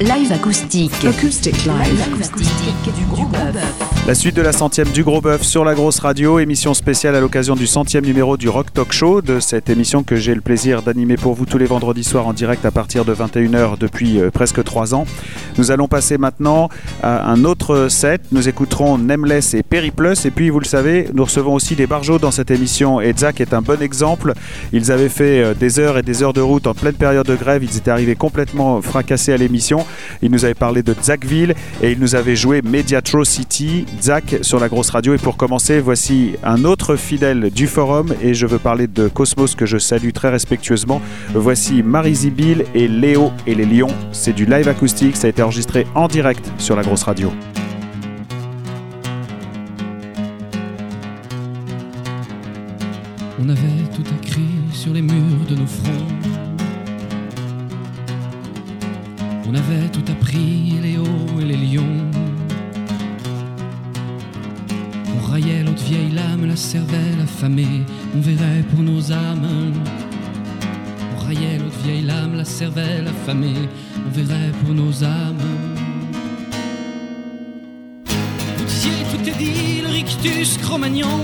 Live acoustique. Acoustic live. acoustique du gros bœuf.
La suite de la centième du Gros Bœuf sur la grosse radio, émission spéciale à l'occasion du centième numéro du Rock Talk Show, de cette émission que j'ai le plaisir d'animer pour vous tous les vendredis soirs en direct à partir de 21h depuis euh, presque 3 ans. Nous allons passer maintenant à un autre set. Nous écouterons Nameless et Periplus. Et puis, vous le savez, nous recevons aussi des barjots dans cette émission. Et Zach est un bon exemple. Ils avaient fait euh, des heures et des heures de route en pleine période de grève. Ils étaient arrivés complètement fracassés à l'émission. Ils nous avaient parlé de Zachville et ils nous avaient joué Mediatro City, Zach sur la grosse radio. Et pour commencer, voici un autre fidèle du forum et je veux parler de Cosmos que je salue très respectueusement. Voici Marie Zibil et Léo et les Lions. C'est du live acoustique, ça a été enregistré en direct sur la grosse radio.
On avait tout écrit sur les murs de nos fronts. On avait tout appris, les hauts et les lions. On raillait l'autre vieille lame, la cervelle affamée. On verrait pour nos âmes. On raillait l'autre vieille lame, la cervelle affamée. On verrait pour nos âmes. Vous disiez tout est dit, le rictus cro-magnon.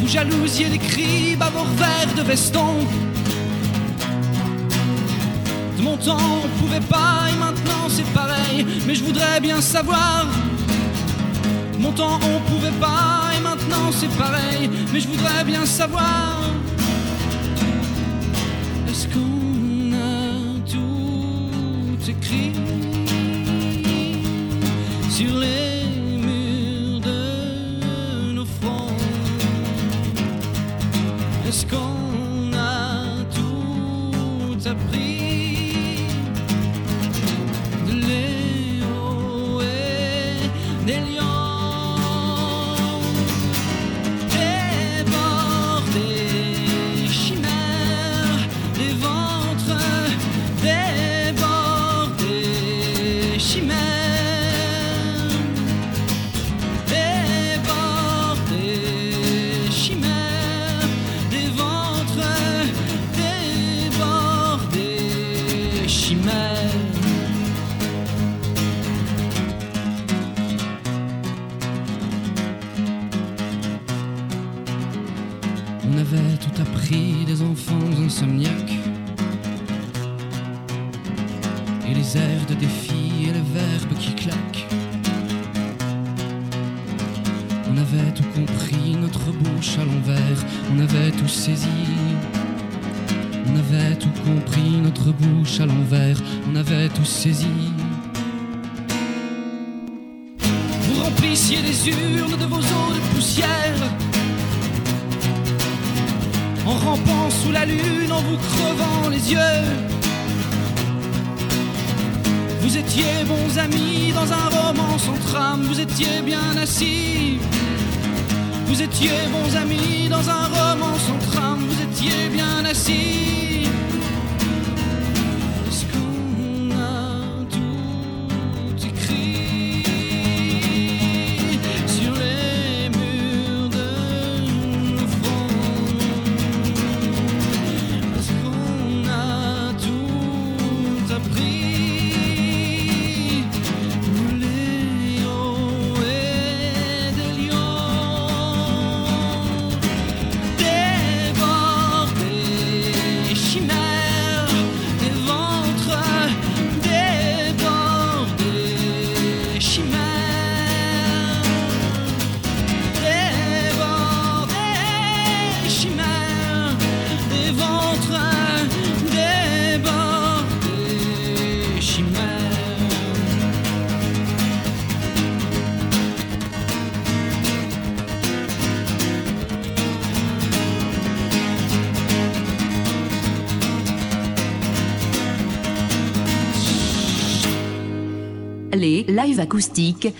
Vous jalousiez les cris, bavard vert de veston. Mon temps, on pouvait pas, et maintenant c'est pareil. Mais je voudrais bien savoir. Mon temps, on pouvait pas, et maintenant c'est pareil. Mais je voudrais bien savoir. Est-ce qu'on a tout écrit sur les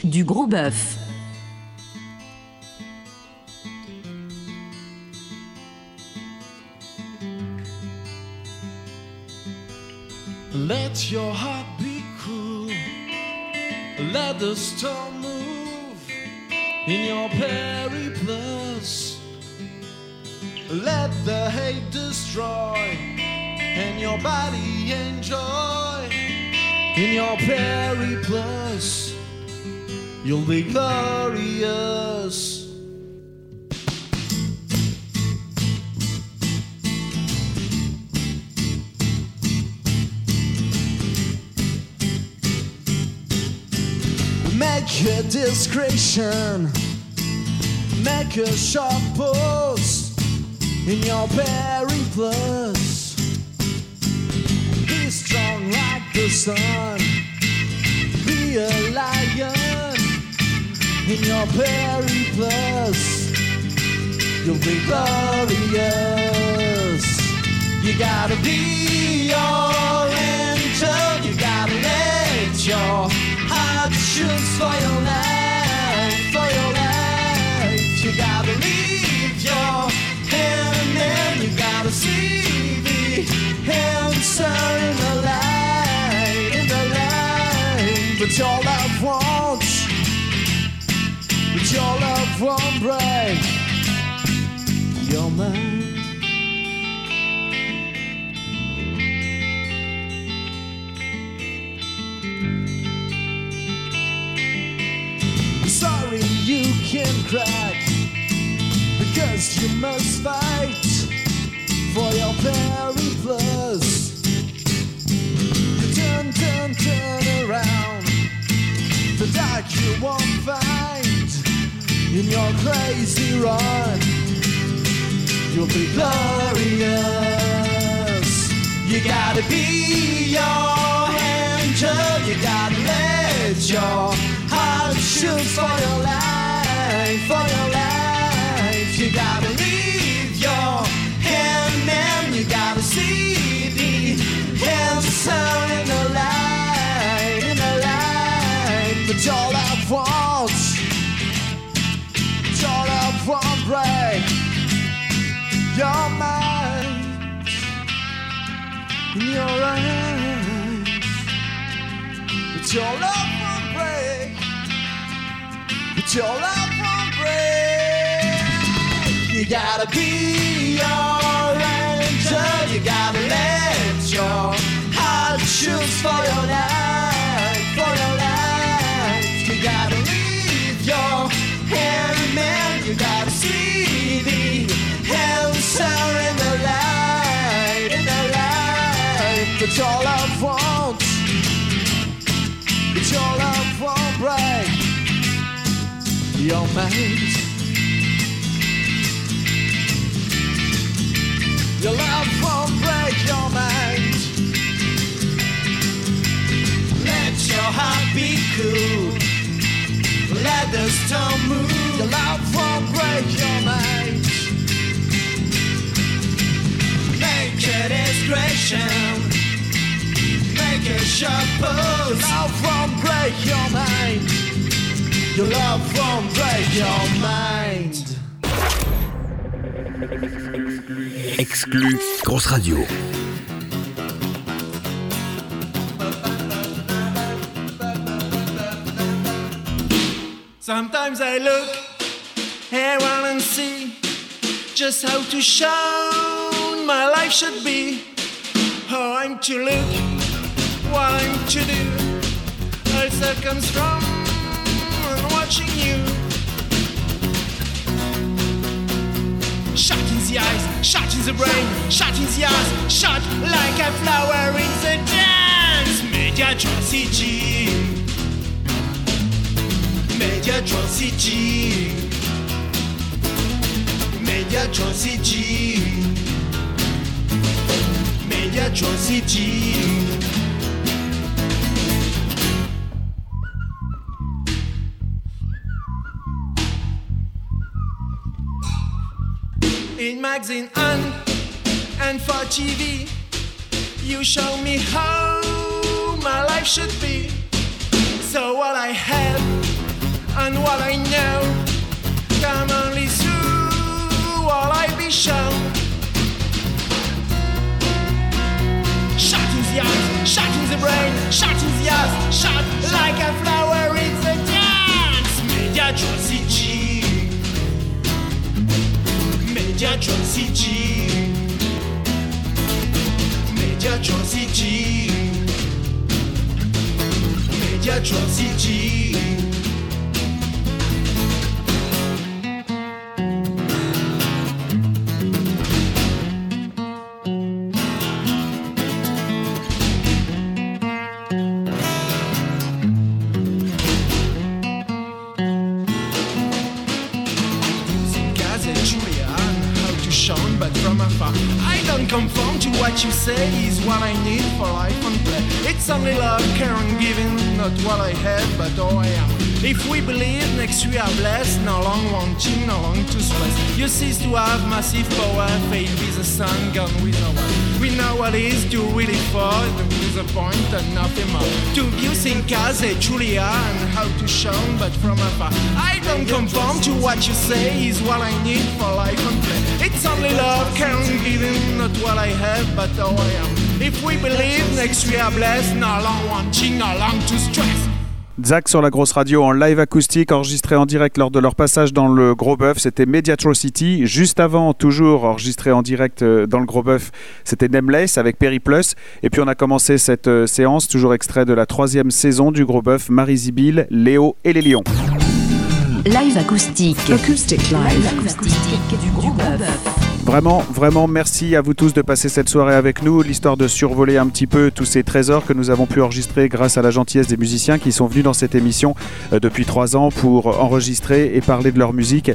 du gros bœuf.
Let your heart be cool. Let the storm move in your periplus. Let the hate destroy and your body enjoy in your periplus. You'll be glorious. Make a discretion, make a sharp pose in your periplus. Be strong like the sun, be a lion in your very periplus. You'll be glorious. You gotta be your angel, you gotta let your heart shoot for your life, for your life. You gotta leave your hand and you gotta see the answer in the light, in the light. But your your love won't break your mind. Sorry you can crack because you must fight for your periplus. You turn, turn, turn around. The dark you won't find in your crazy run. You'll be glorious. You gotta be your angel. You gotta let your heart shoot for your life, for your life. You gotta leave your hand and you gotta see the answer in the light, in the light. But your love won't, break your mind in your eyes. But your love won't break. But your love won't break. You gotta be your angel. You gotta let your heart shoot for your life, your mind. Your love won't break your mind. Let your heart be cool. Let the storm move. Your love won't break your mind. Make a discretion. Make a sharp pose. Love won't break your mind. Your love won't break your mind.
Exclu, grosse radio.
Sometimes I look around and see just how to shine my life should be. How I'm to look, what I'm to do. Also comes in the brain, shot in the eyes, shot like a flower in the dance. Mediatrocity. Mediatrocity. Mediatrocity. Mediatrocity. In magazine and and for TV, you show me how my life should be.
So what I have and what I know come only through what I be shown. Shot in the eyes, shot in the brain, shot in the ass, shot like a flower in the dance. Media John City. Media John City. Not what I have but all I am. If we believe next we are blessed, no long wanting, no long to stress. You cease to have massive power, fade with the sun, gone with no one. We know what is to really fall, with a point and nothing more. To using Kaze, Julia, and how to shine but from afar. I don't conform to what you say is what I need for life and play. It's only love, can giving, not what I have but all I am. If we believe next we are blessed, no long wanting, no long to stress.
Zach sur la grosse radio en live acoustique enregistré en direct lors de leur passage dans le Gros Bœuf, c'était Mediatrocity. Juste avant, toujours enregistré en direct euh, dans le Gros Bœuf, c'était Nameless avec Periplus. Et puis on a commencé cette euh, séance, toujours extrait de la troisième saison du Gros Bœuf, Marie Zibil, Léo et les Lions.
Live acoustique. Acoustic live. acoustique du gros bœuf.
Vraiment, vraiment merci à vous tous de passer cette soirée avec nous, l'histoire de survoler un petit peu tous ces trésors que nous avons pu enregistrer grâce à la gentillesse des musiciens qui sont venus dans cette émission euh, depuis trois ans pour enregistrer et parler de leur musique.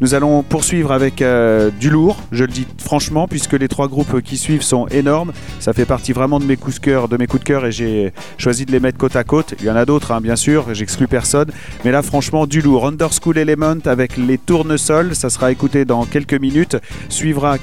Nous allons poursuivre avec euh, du lourd, je le dis franchement, puisque les trois groupes qui suivent sont énormes. Ça fait partie vraiment de mes coups de cœur, de mes coups de cœur et j'ai choisi de les mettre côte à côte. Il y en a d'autres, hein, bien sûr, j'exclus personne. Mais là, franchement, du lourd. Underschool Element avec les tournesols, ça sera écouté dans quelques minutes.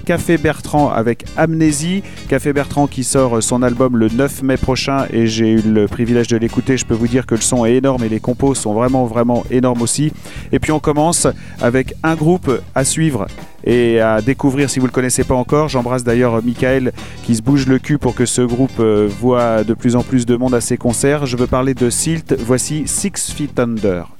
Café Bertrand avec Amnésie. Café Bertrand qui sort son album le 9 mai prochain et j'ai eu le privilège de l'écouter. Je peux vous dire que le son est énorme et les compos sont vraiment, vraiment énormes aussi. Et puis on commence avec un groupe à suivre et à découvrir si vous ne le connaissez pas encore. J'embrasse d'ailleurs Michael qui se bouge le cul pour que ce groupe euh, voit de plus en plus de monde à ses concerts. Je veux parler de Silt. Voici Six Feet Under.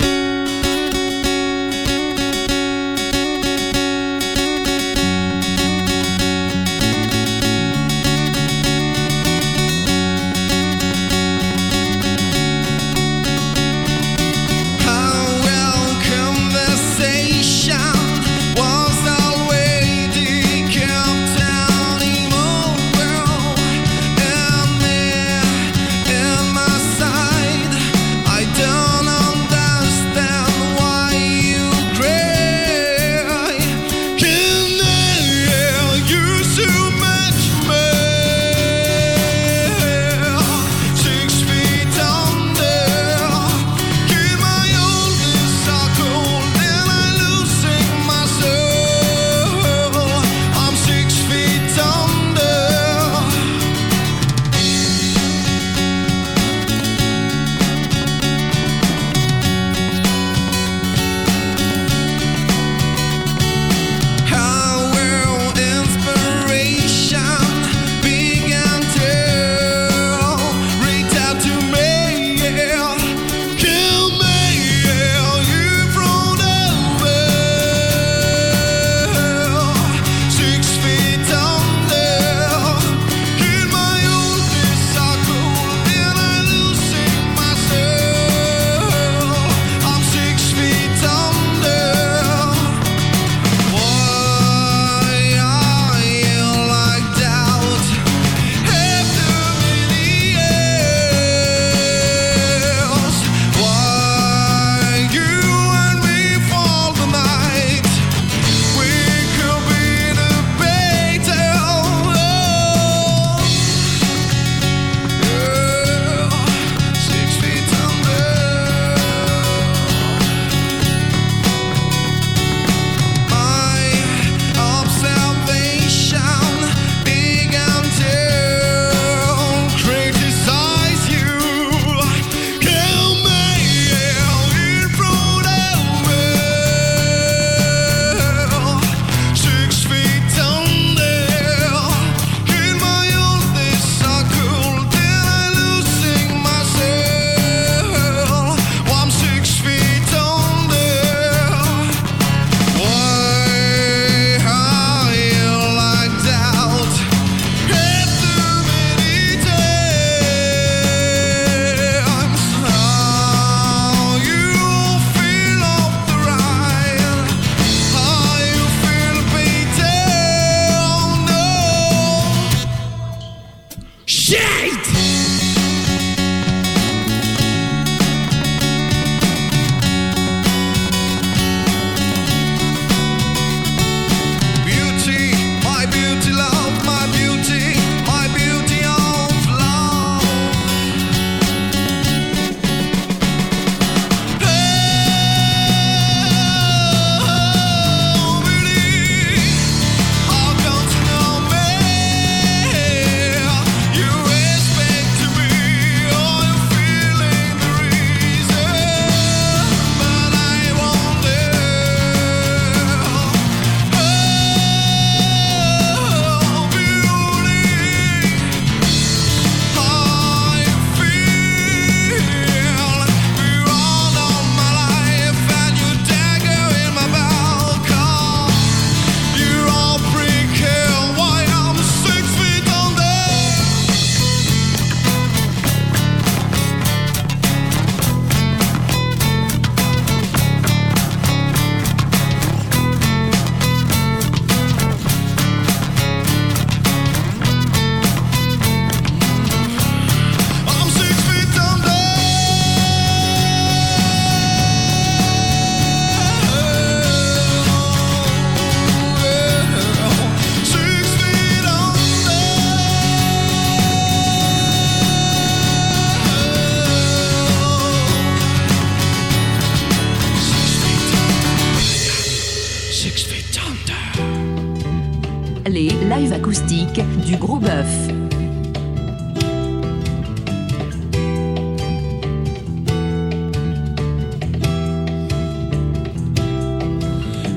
Du Gros Bœuf.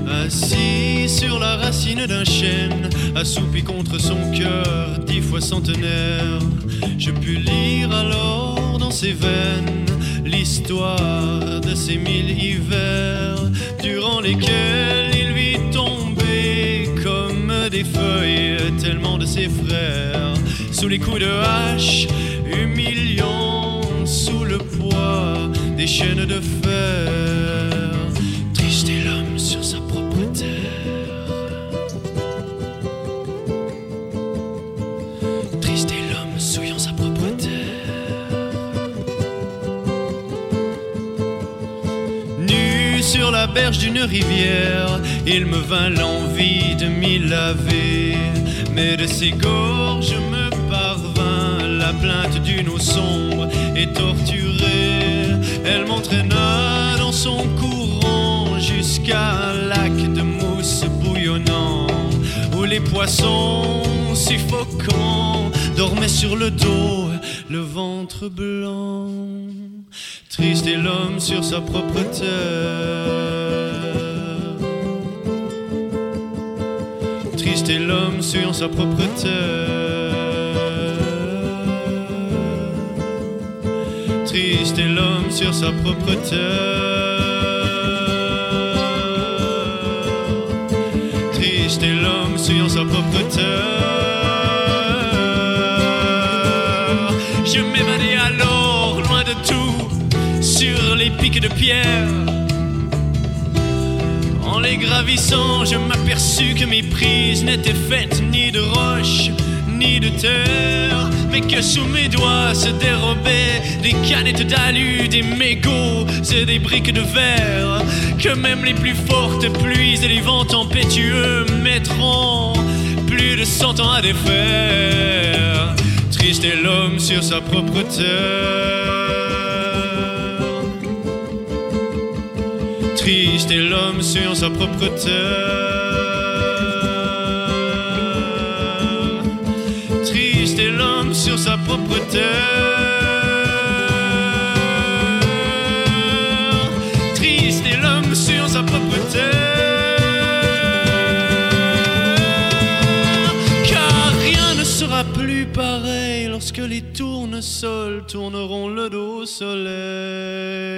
Assis sur la racine d'un chêne, assoupi contre son cœur, dix fois centenaire, je pus lire alors dans ses veines l'histoire de ces mille hivers, durant lesquels il vit tomber comme des feuilles de ses frères, sous les coups de hache, humiliant, sous le poids des chaînes de fer. Triste est l'homme sur sa propre terre. Triste est l'homme souillant sa propre terre. Nu sur la berge d'une rivière, il me vint l'envie de m'y laver. Mais de ses gorges me parvint la plainte d'une eau sombre et torturée. Elle m'entraîna dans son courant jusqu'à un lac de mousse bouillonnant où les poissons suffocants dormaient sur le dos, le ventre blanc. Triste est l'homme sur sa propre terre. Triste est l'homme sur sa propre terre. Triste est l'homme sur sa propre terre. Triste est l'homme sur sa propre terre. Je m'évanais alors loin de tout sur les pics de pierre. En les gravissant, je m'aperçus que mes prises n'étaient faites ni de roches ni de terre, mais que sous mes doigts se dérobaient des canettes d'alu, des mégots et des briques de verre, que même les plus fortes pluies et les vents tempétueux mettront plus de cent ans à défaire. Triste est l'homme sur sa propre terre. Triste est l'homme sur sa propre terre. Triste est l'homme sur sa propre terre. Triste est l'homme sur sa propre terre. Car rien ne sera plus pareil lorsque les tournesols tourneront le dos au soleil.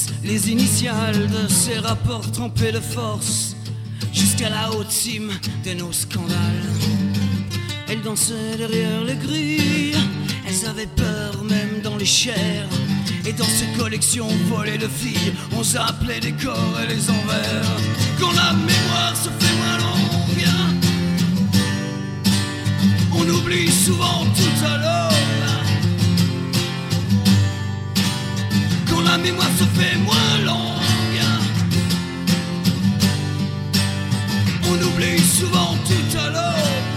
les
initiales de ses rapports trempés de force Jusqu'à la haute cime de nos scandales. Elles dansaient derrière les grilles Elles avaient peur même dans les chairs. Et dans ces collections volées de filles On s'appelait les corps et les envers. Quand la mémoire se fait moins longue
souvent tout à l'heure. La mémoire se fait moins longue, on oublie souvent tout à l'heure.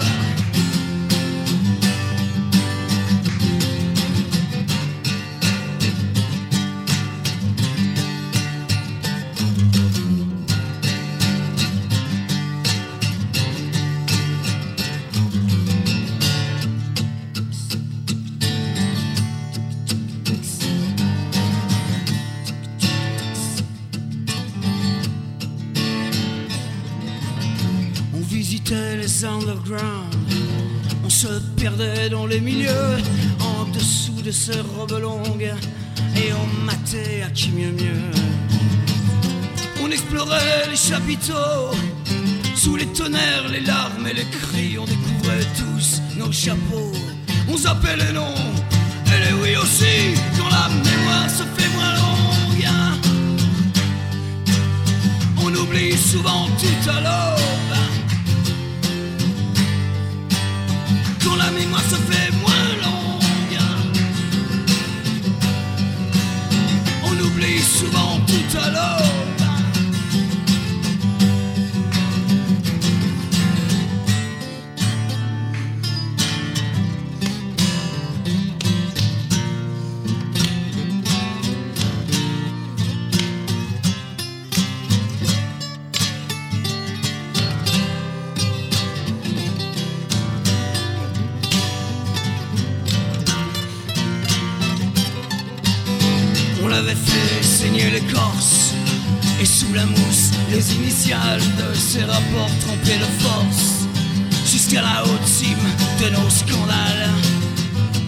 Ces robes longues, et on matait à qui mieux mieux. On explorait les chapiteaux, sous les tonnerres, les larmes et les cris, on découvrait tous nos chapeaux. On zappait les noms, et les oui aussi, quand la mémoire se fait moins longue. On oublie souvent tout à l'aube. Souvent de ces rapports trempés de force. Jusqu'à la haute cime de nos scandales.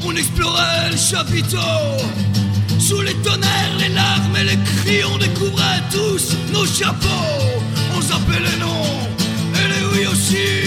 On explorait les chapiteaux. Sous les tonnerres, les larmes et les cris On découvrait tous nos chapeaux. On zappait les noms et les oui aussi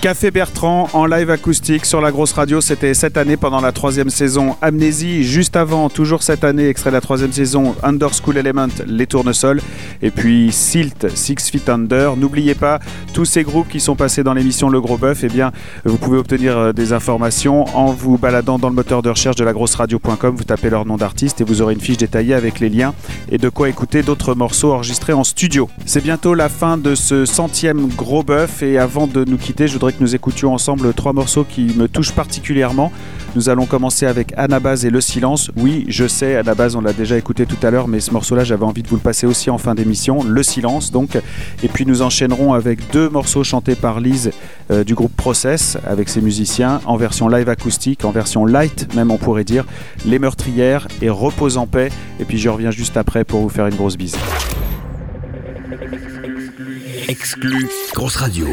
Café Bertrand en live acoustique sur la grosse radio, c'était cette année pendant la troisième saison. Amnésie, juste avant, toujours cette année, extrait de la troisième saison. Under School Element, Les Tournesols, et puis Silt, Six Feet Under. N'oubliez pas, tous ces groupes qui sont passés dans l'émission Le Gros Bœuf, eh bien, vous pouvez obtenir euh, des informations en vous baladant dans le moteur de recherche de la grosse radio.com, vous tapez leur nom d'artiste et vous aurez une fiche détaillée avec les liens et de quoi écouter d'autres morceaux enregistrés en studio. C'est bientôt la fin de ce centième Gros Bœuf et avant de nous quitter, je voudrais que nous écoutions ensemble trois morceaux qui me touchent particulièrement. Nous allons commencer avec Anabase et Le Silence. Oui, je sais, Anabase, on l'a déjà écouté tout à l'heure, mais ce morceau-là, j'avais envie de vous le passer aussi en fin d'émission. Le Silence, donc. Et puis nous enchaînerons avec deux morceaux chantés par Lise euh, du groupe Process, avec ses musiciens, en version live acoustique, en version light, même on pourrait dire. Les Meurtrières et Repose en paix. Et puis je reviens juste après pour vous faire une grosse bise.
Exclu Grosse Radio.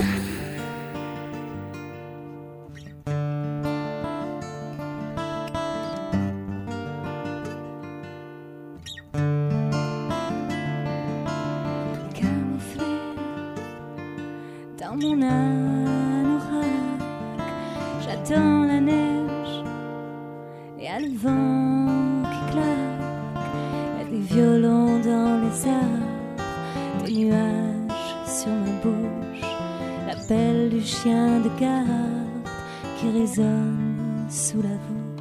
Résonne sous la voûte.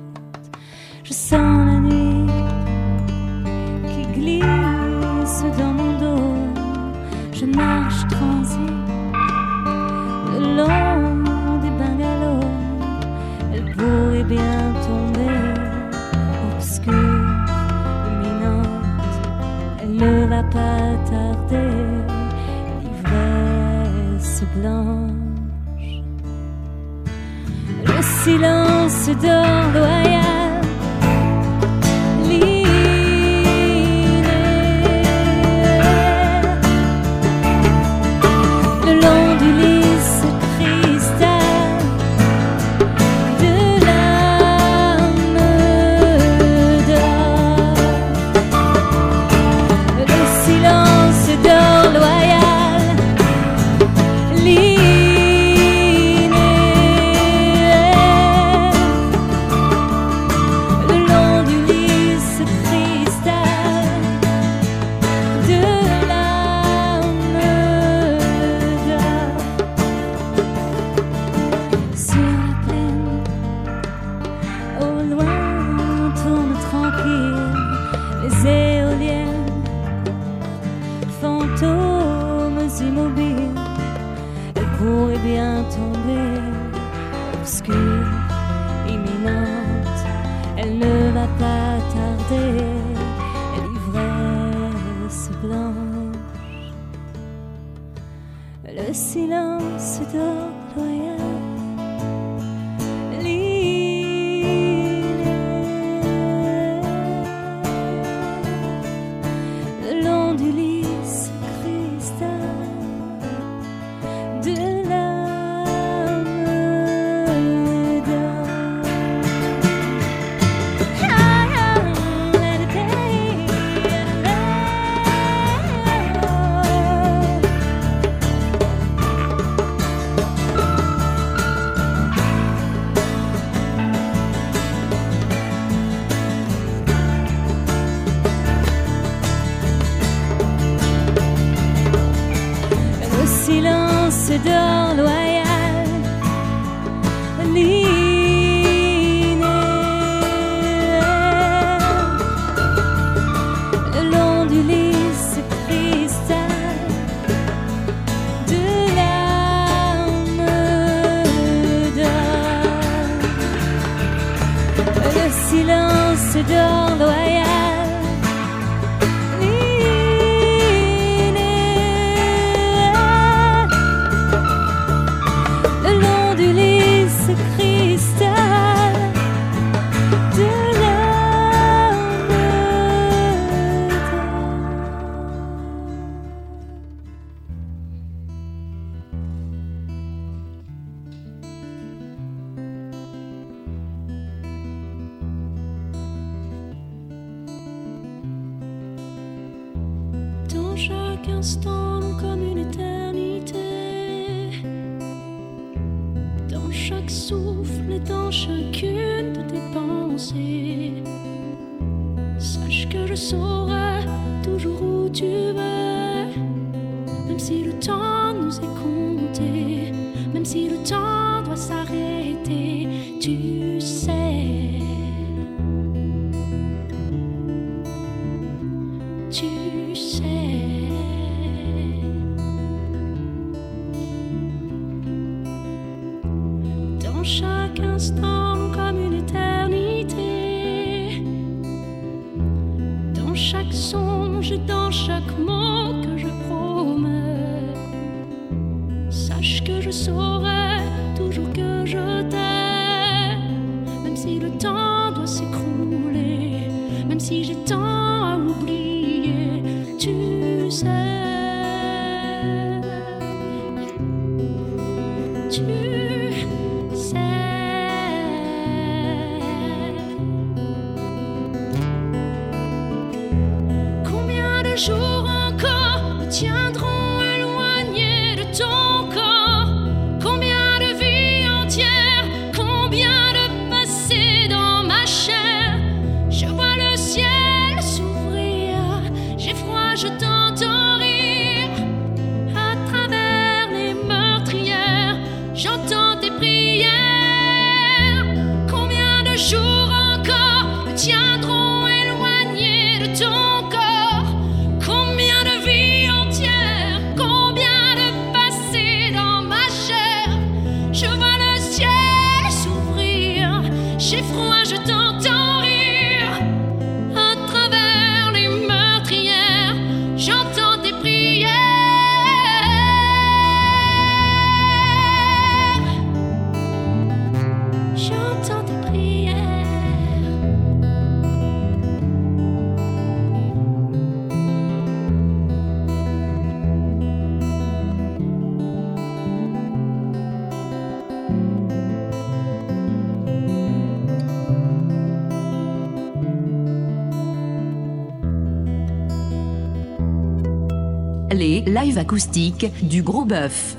Acoustiques du Gros Bœuf.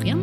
Rien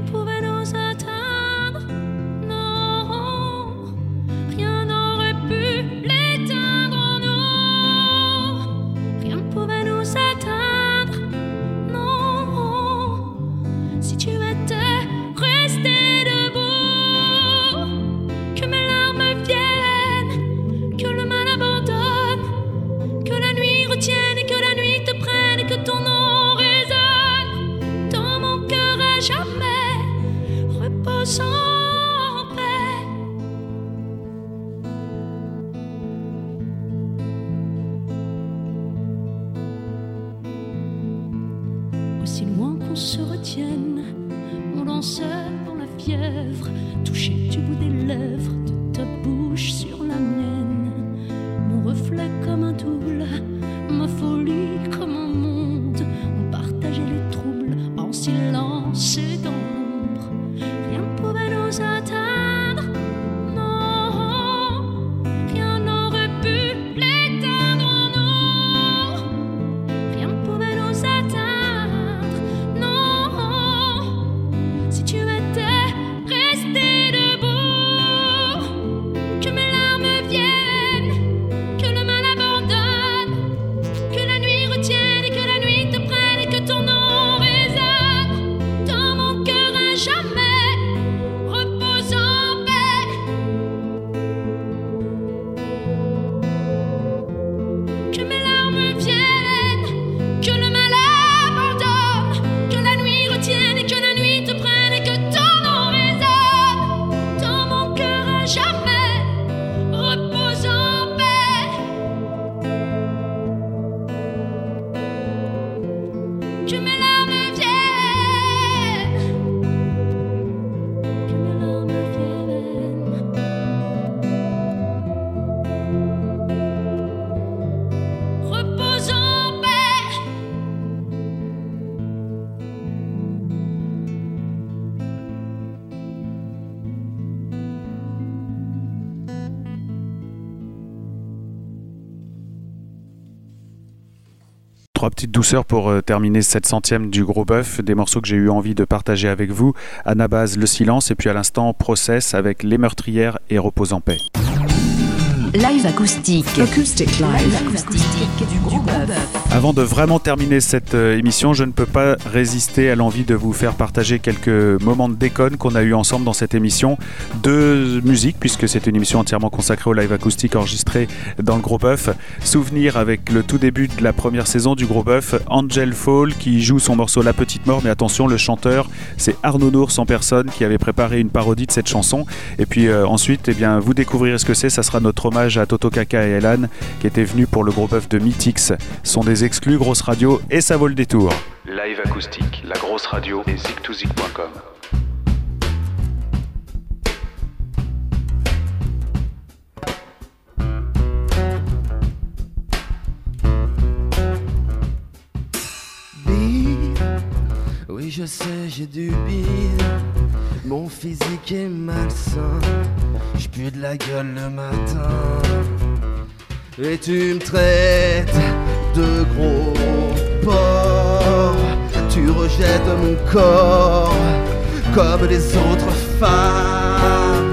Douceurs pour euh, terminer cette centième du gros bœuf, des morceaux que j'ai eu envie de partager avec vous. Anabase, Le Silence, et puis à l'instant, Process avec Les Meurtrières et Repose en paix.
Live acoustique. Acoustic live. acoustique du Gros.
Avant de vraiment terminer cette euh, émission, je ne peux pas résister à l'envie de vous faire partager quelques moments de déconne qu'on a eu ensemble dans cette émission de musique, puisque c'est une émission entièrement consacrée au live acoustique enregistré dans le Gros Bœuf. Souvenir avec le tout début de la première saison du Gros Bœuf, Angel Fall qui joue son morceau La Petite Mort, mais attention, le chanteur, c'est Arnaud Nours en personne qui avait préparé une parodie de cette chanson. Et puis euh, ensuite, eh bien, vous découvrirez ce que c'est, ça sera notre hommage à Toto Kaka et Elan qui étaient venus pour le Gros Bœuf de Mythix. Sont des exclus, grosse radio, et ça vaut le détour.
Live acoustique, la grosse radio et zig2zig.com.
Bide, oui je sais j'ai du bide Mon physique est malsain. Je pue de la gueule le matin. Et tu me traites de gros porc Tu rejettes mon corps Comme les autres femmes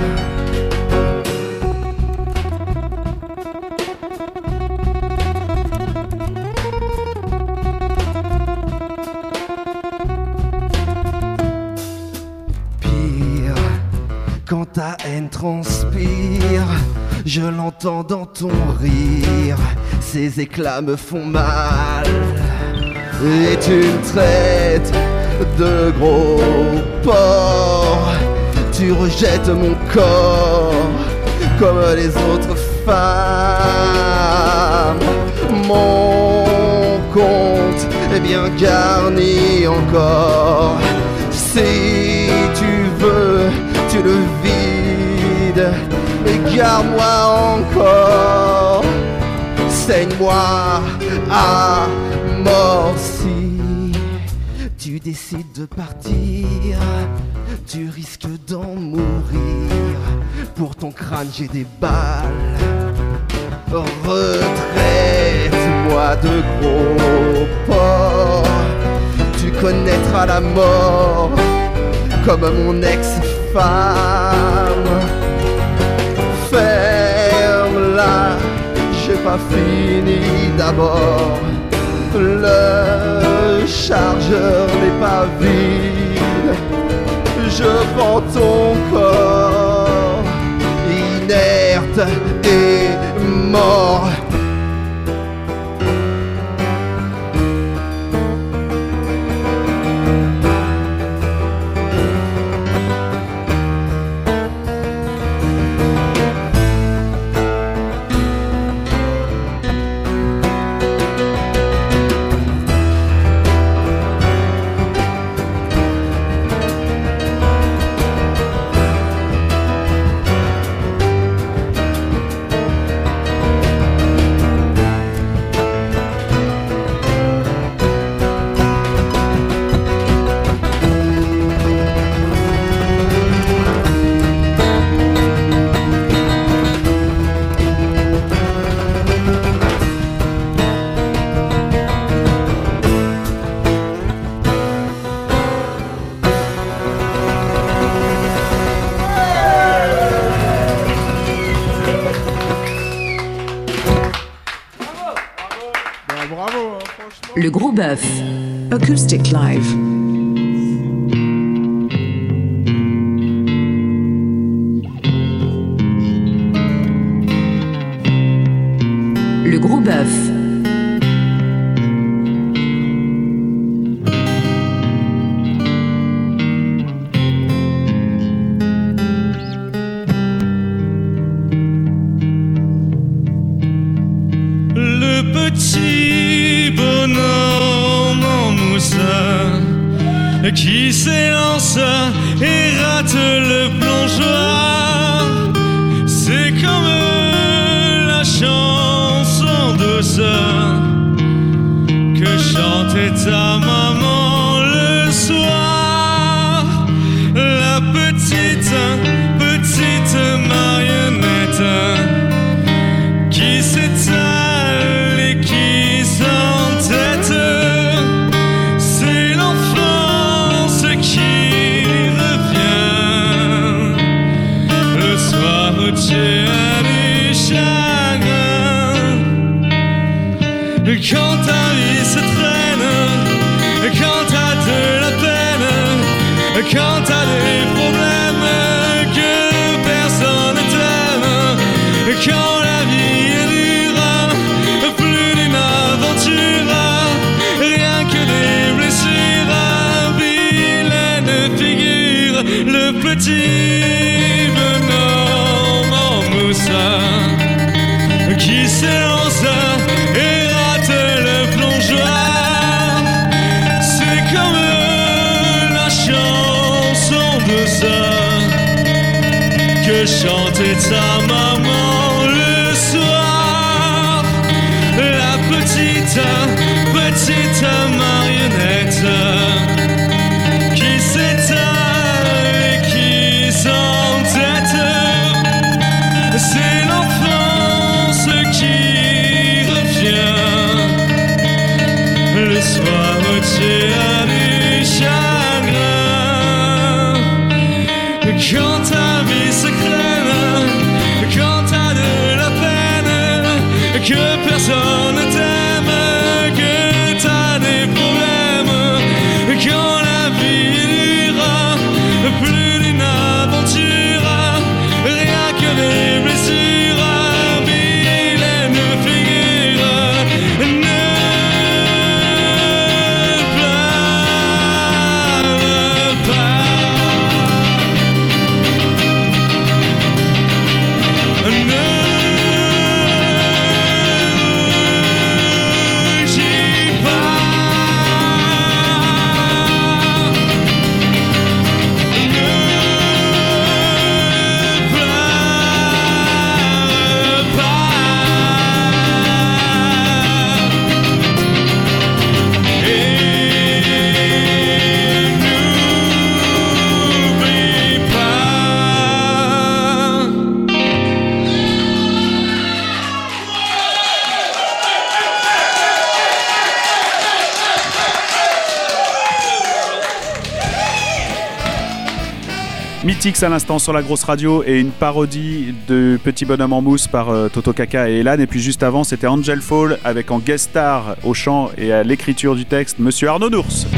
Quand ta haine transpire, je l'entends dans ton rire. Ces éclats me font mal. Et tu me traites de gros porc. Tu rejettes mon corps comme les autres femmes. Mon compte est bien garni encore. Si tu veux le vide, et garde-moi encore. Saigne-moi à mort si tu décides de partir. Tu risques d'en mourir. Pour ton crâne, j'ai des balles. Retraite-moi de gros porc. Tu connaîtras la mort comme mon ex femme. Ferme-la, j'ai pas fini d'abord. Le chargeur n'est pas vide. Je prends ton corps inerte et mort.
Elbeuf, Acoustic Live.
qui s'élance et rate le plongeoir. C'est comme la chanson de ça que chantait sa maman.
À l'instant sur la grosse radio et une parodie de Petit Bonhomme en mousse par euh, Toto Kaka et Elan. Et puis juste avant, c'était Angel Fall avec en guest star au chant et à l'écriture du texte, Monsieur Arnaud Nours.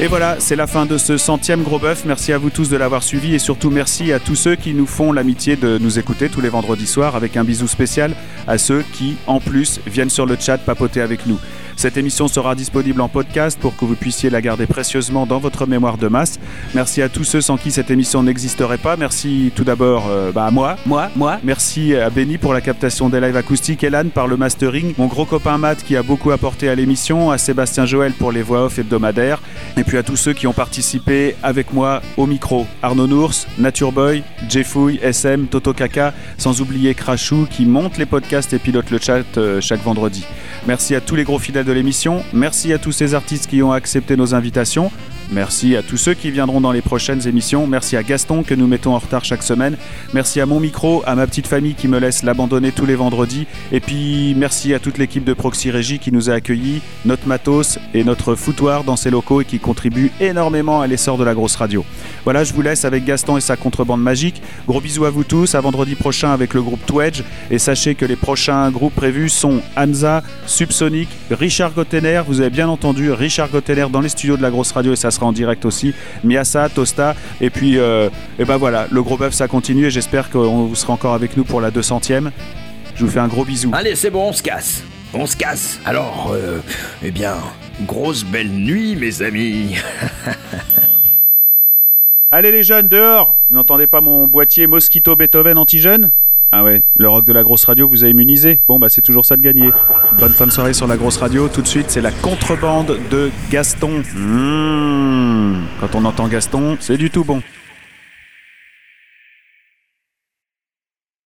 Et voilà, c'est la fin de ce centième gros bœuf. Merci à vous tous de l'avoir suivi et surtout merci à tous ceux qui nous font l'amitié de nous écouter tous les vendredis soirs avec un bisou spécial à ceux qui, en plus, viennent sur le chat papoter avec nous. Cette émission sera disponible en podcast pour que vous puissiez la garder précieusement dans votre mémoire de masse. Merci à tous ceux sans qui cette émission n'existerait pas. Merci tout d'abord euh, bah, à moi, moi, moi. Merci à Benny pour la captation des lives acoustiques, Elan par le mastering, mon gros copain Matt qui a beaucoup apporté à l'émission, à Sébastien Joël pour les voix off hebdomadaires, et puis à tous ceux qui ont participé avec moi au micro. Arnaud Nours, Nature Boy, Jeffouille, SM, Toto Kaka, sans oublier Crashou qui monte les podcasts et pilote le chat euh, chaque vendredi. Merci à tous les gros fidèles de l'émission. Merci à tous ces artistes qui ont accepté nos invitations. Merci à tous ceux qui viendront dans les prochaines émissions. Merci à Gaston que nous mettons en retard chaque semaine. Merci à mon micro, à ma petite famille qui me laisse l'abandonner tous les vendredis. Et puis merci à toute l'équipe de Proxy Régie qui nous a accueillis, notre matos et notre foutoir dans ces locaux et qui contribue énormément à l'essor de la grosse radio. Voilà, je vous laisse avec Gaston et sa contrebande magique. Gros bisous à vous tous. À vendredi prochain avec le groupe Twedge. Et sachez que les prochains groupes prévus sont Anza, Subsonic, Richard Gottener. Vous avez bien entendu Richard Gottener dans les studios de la grosse radio et ça sera en direct aussi. Miasa, Tosta. Et puis, euh, et ben voilà, le gros bœuf ça continue et j'espère que vous serez encore avec nous pour la 200ème. Je vous fais un gros bisou.
Allez, c'est bon, on se casse. On se casse. Alors, euh, eh bien, grosse belle nuit, mes amis. *laughs*
Allez les jeunes, dehors Vous n'entendez pas mon boîtier Mosquito Beethoven anti-jeune? Ah ouais, le rock de la grosse radio vous a immunisé Bon bah c'est toujours ça de gagner. Bonne fin de soirée sur la grosse radio. Tout de suite, c'est la contrebande de Gaston. Mmh. Quand on entend Gaston, c'est du tout bon.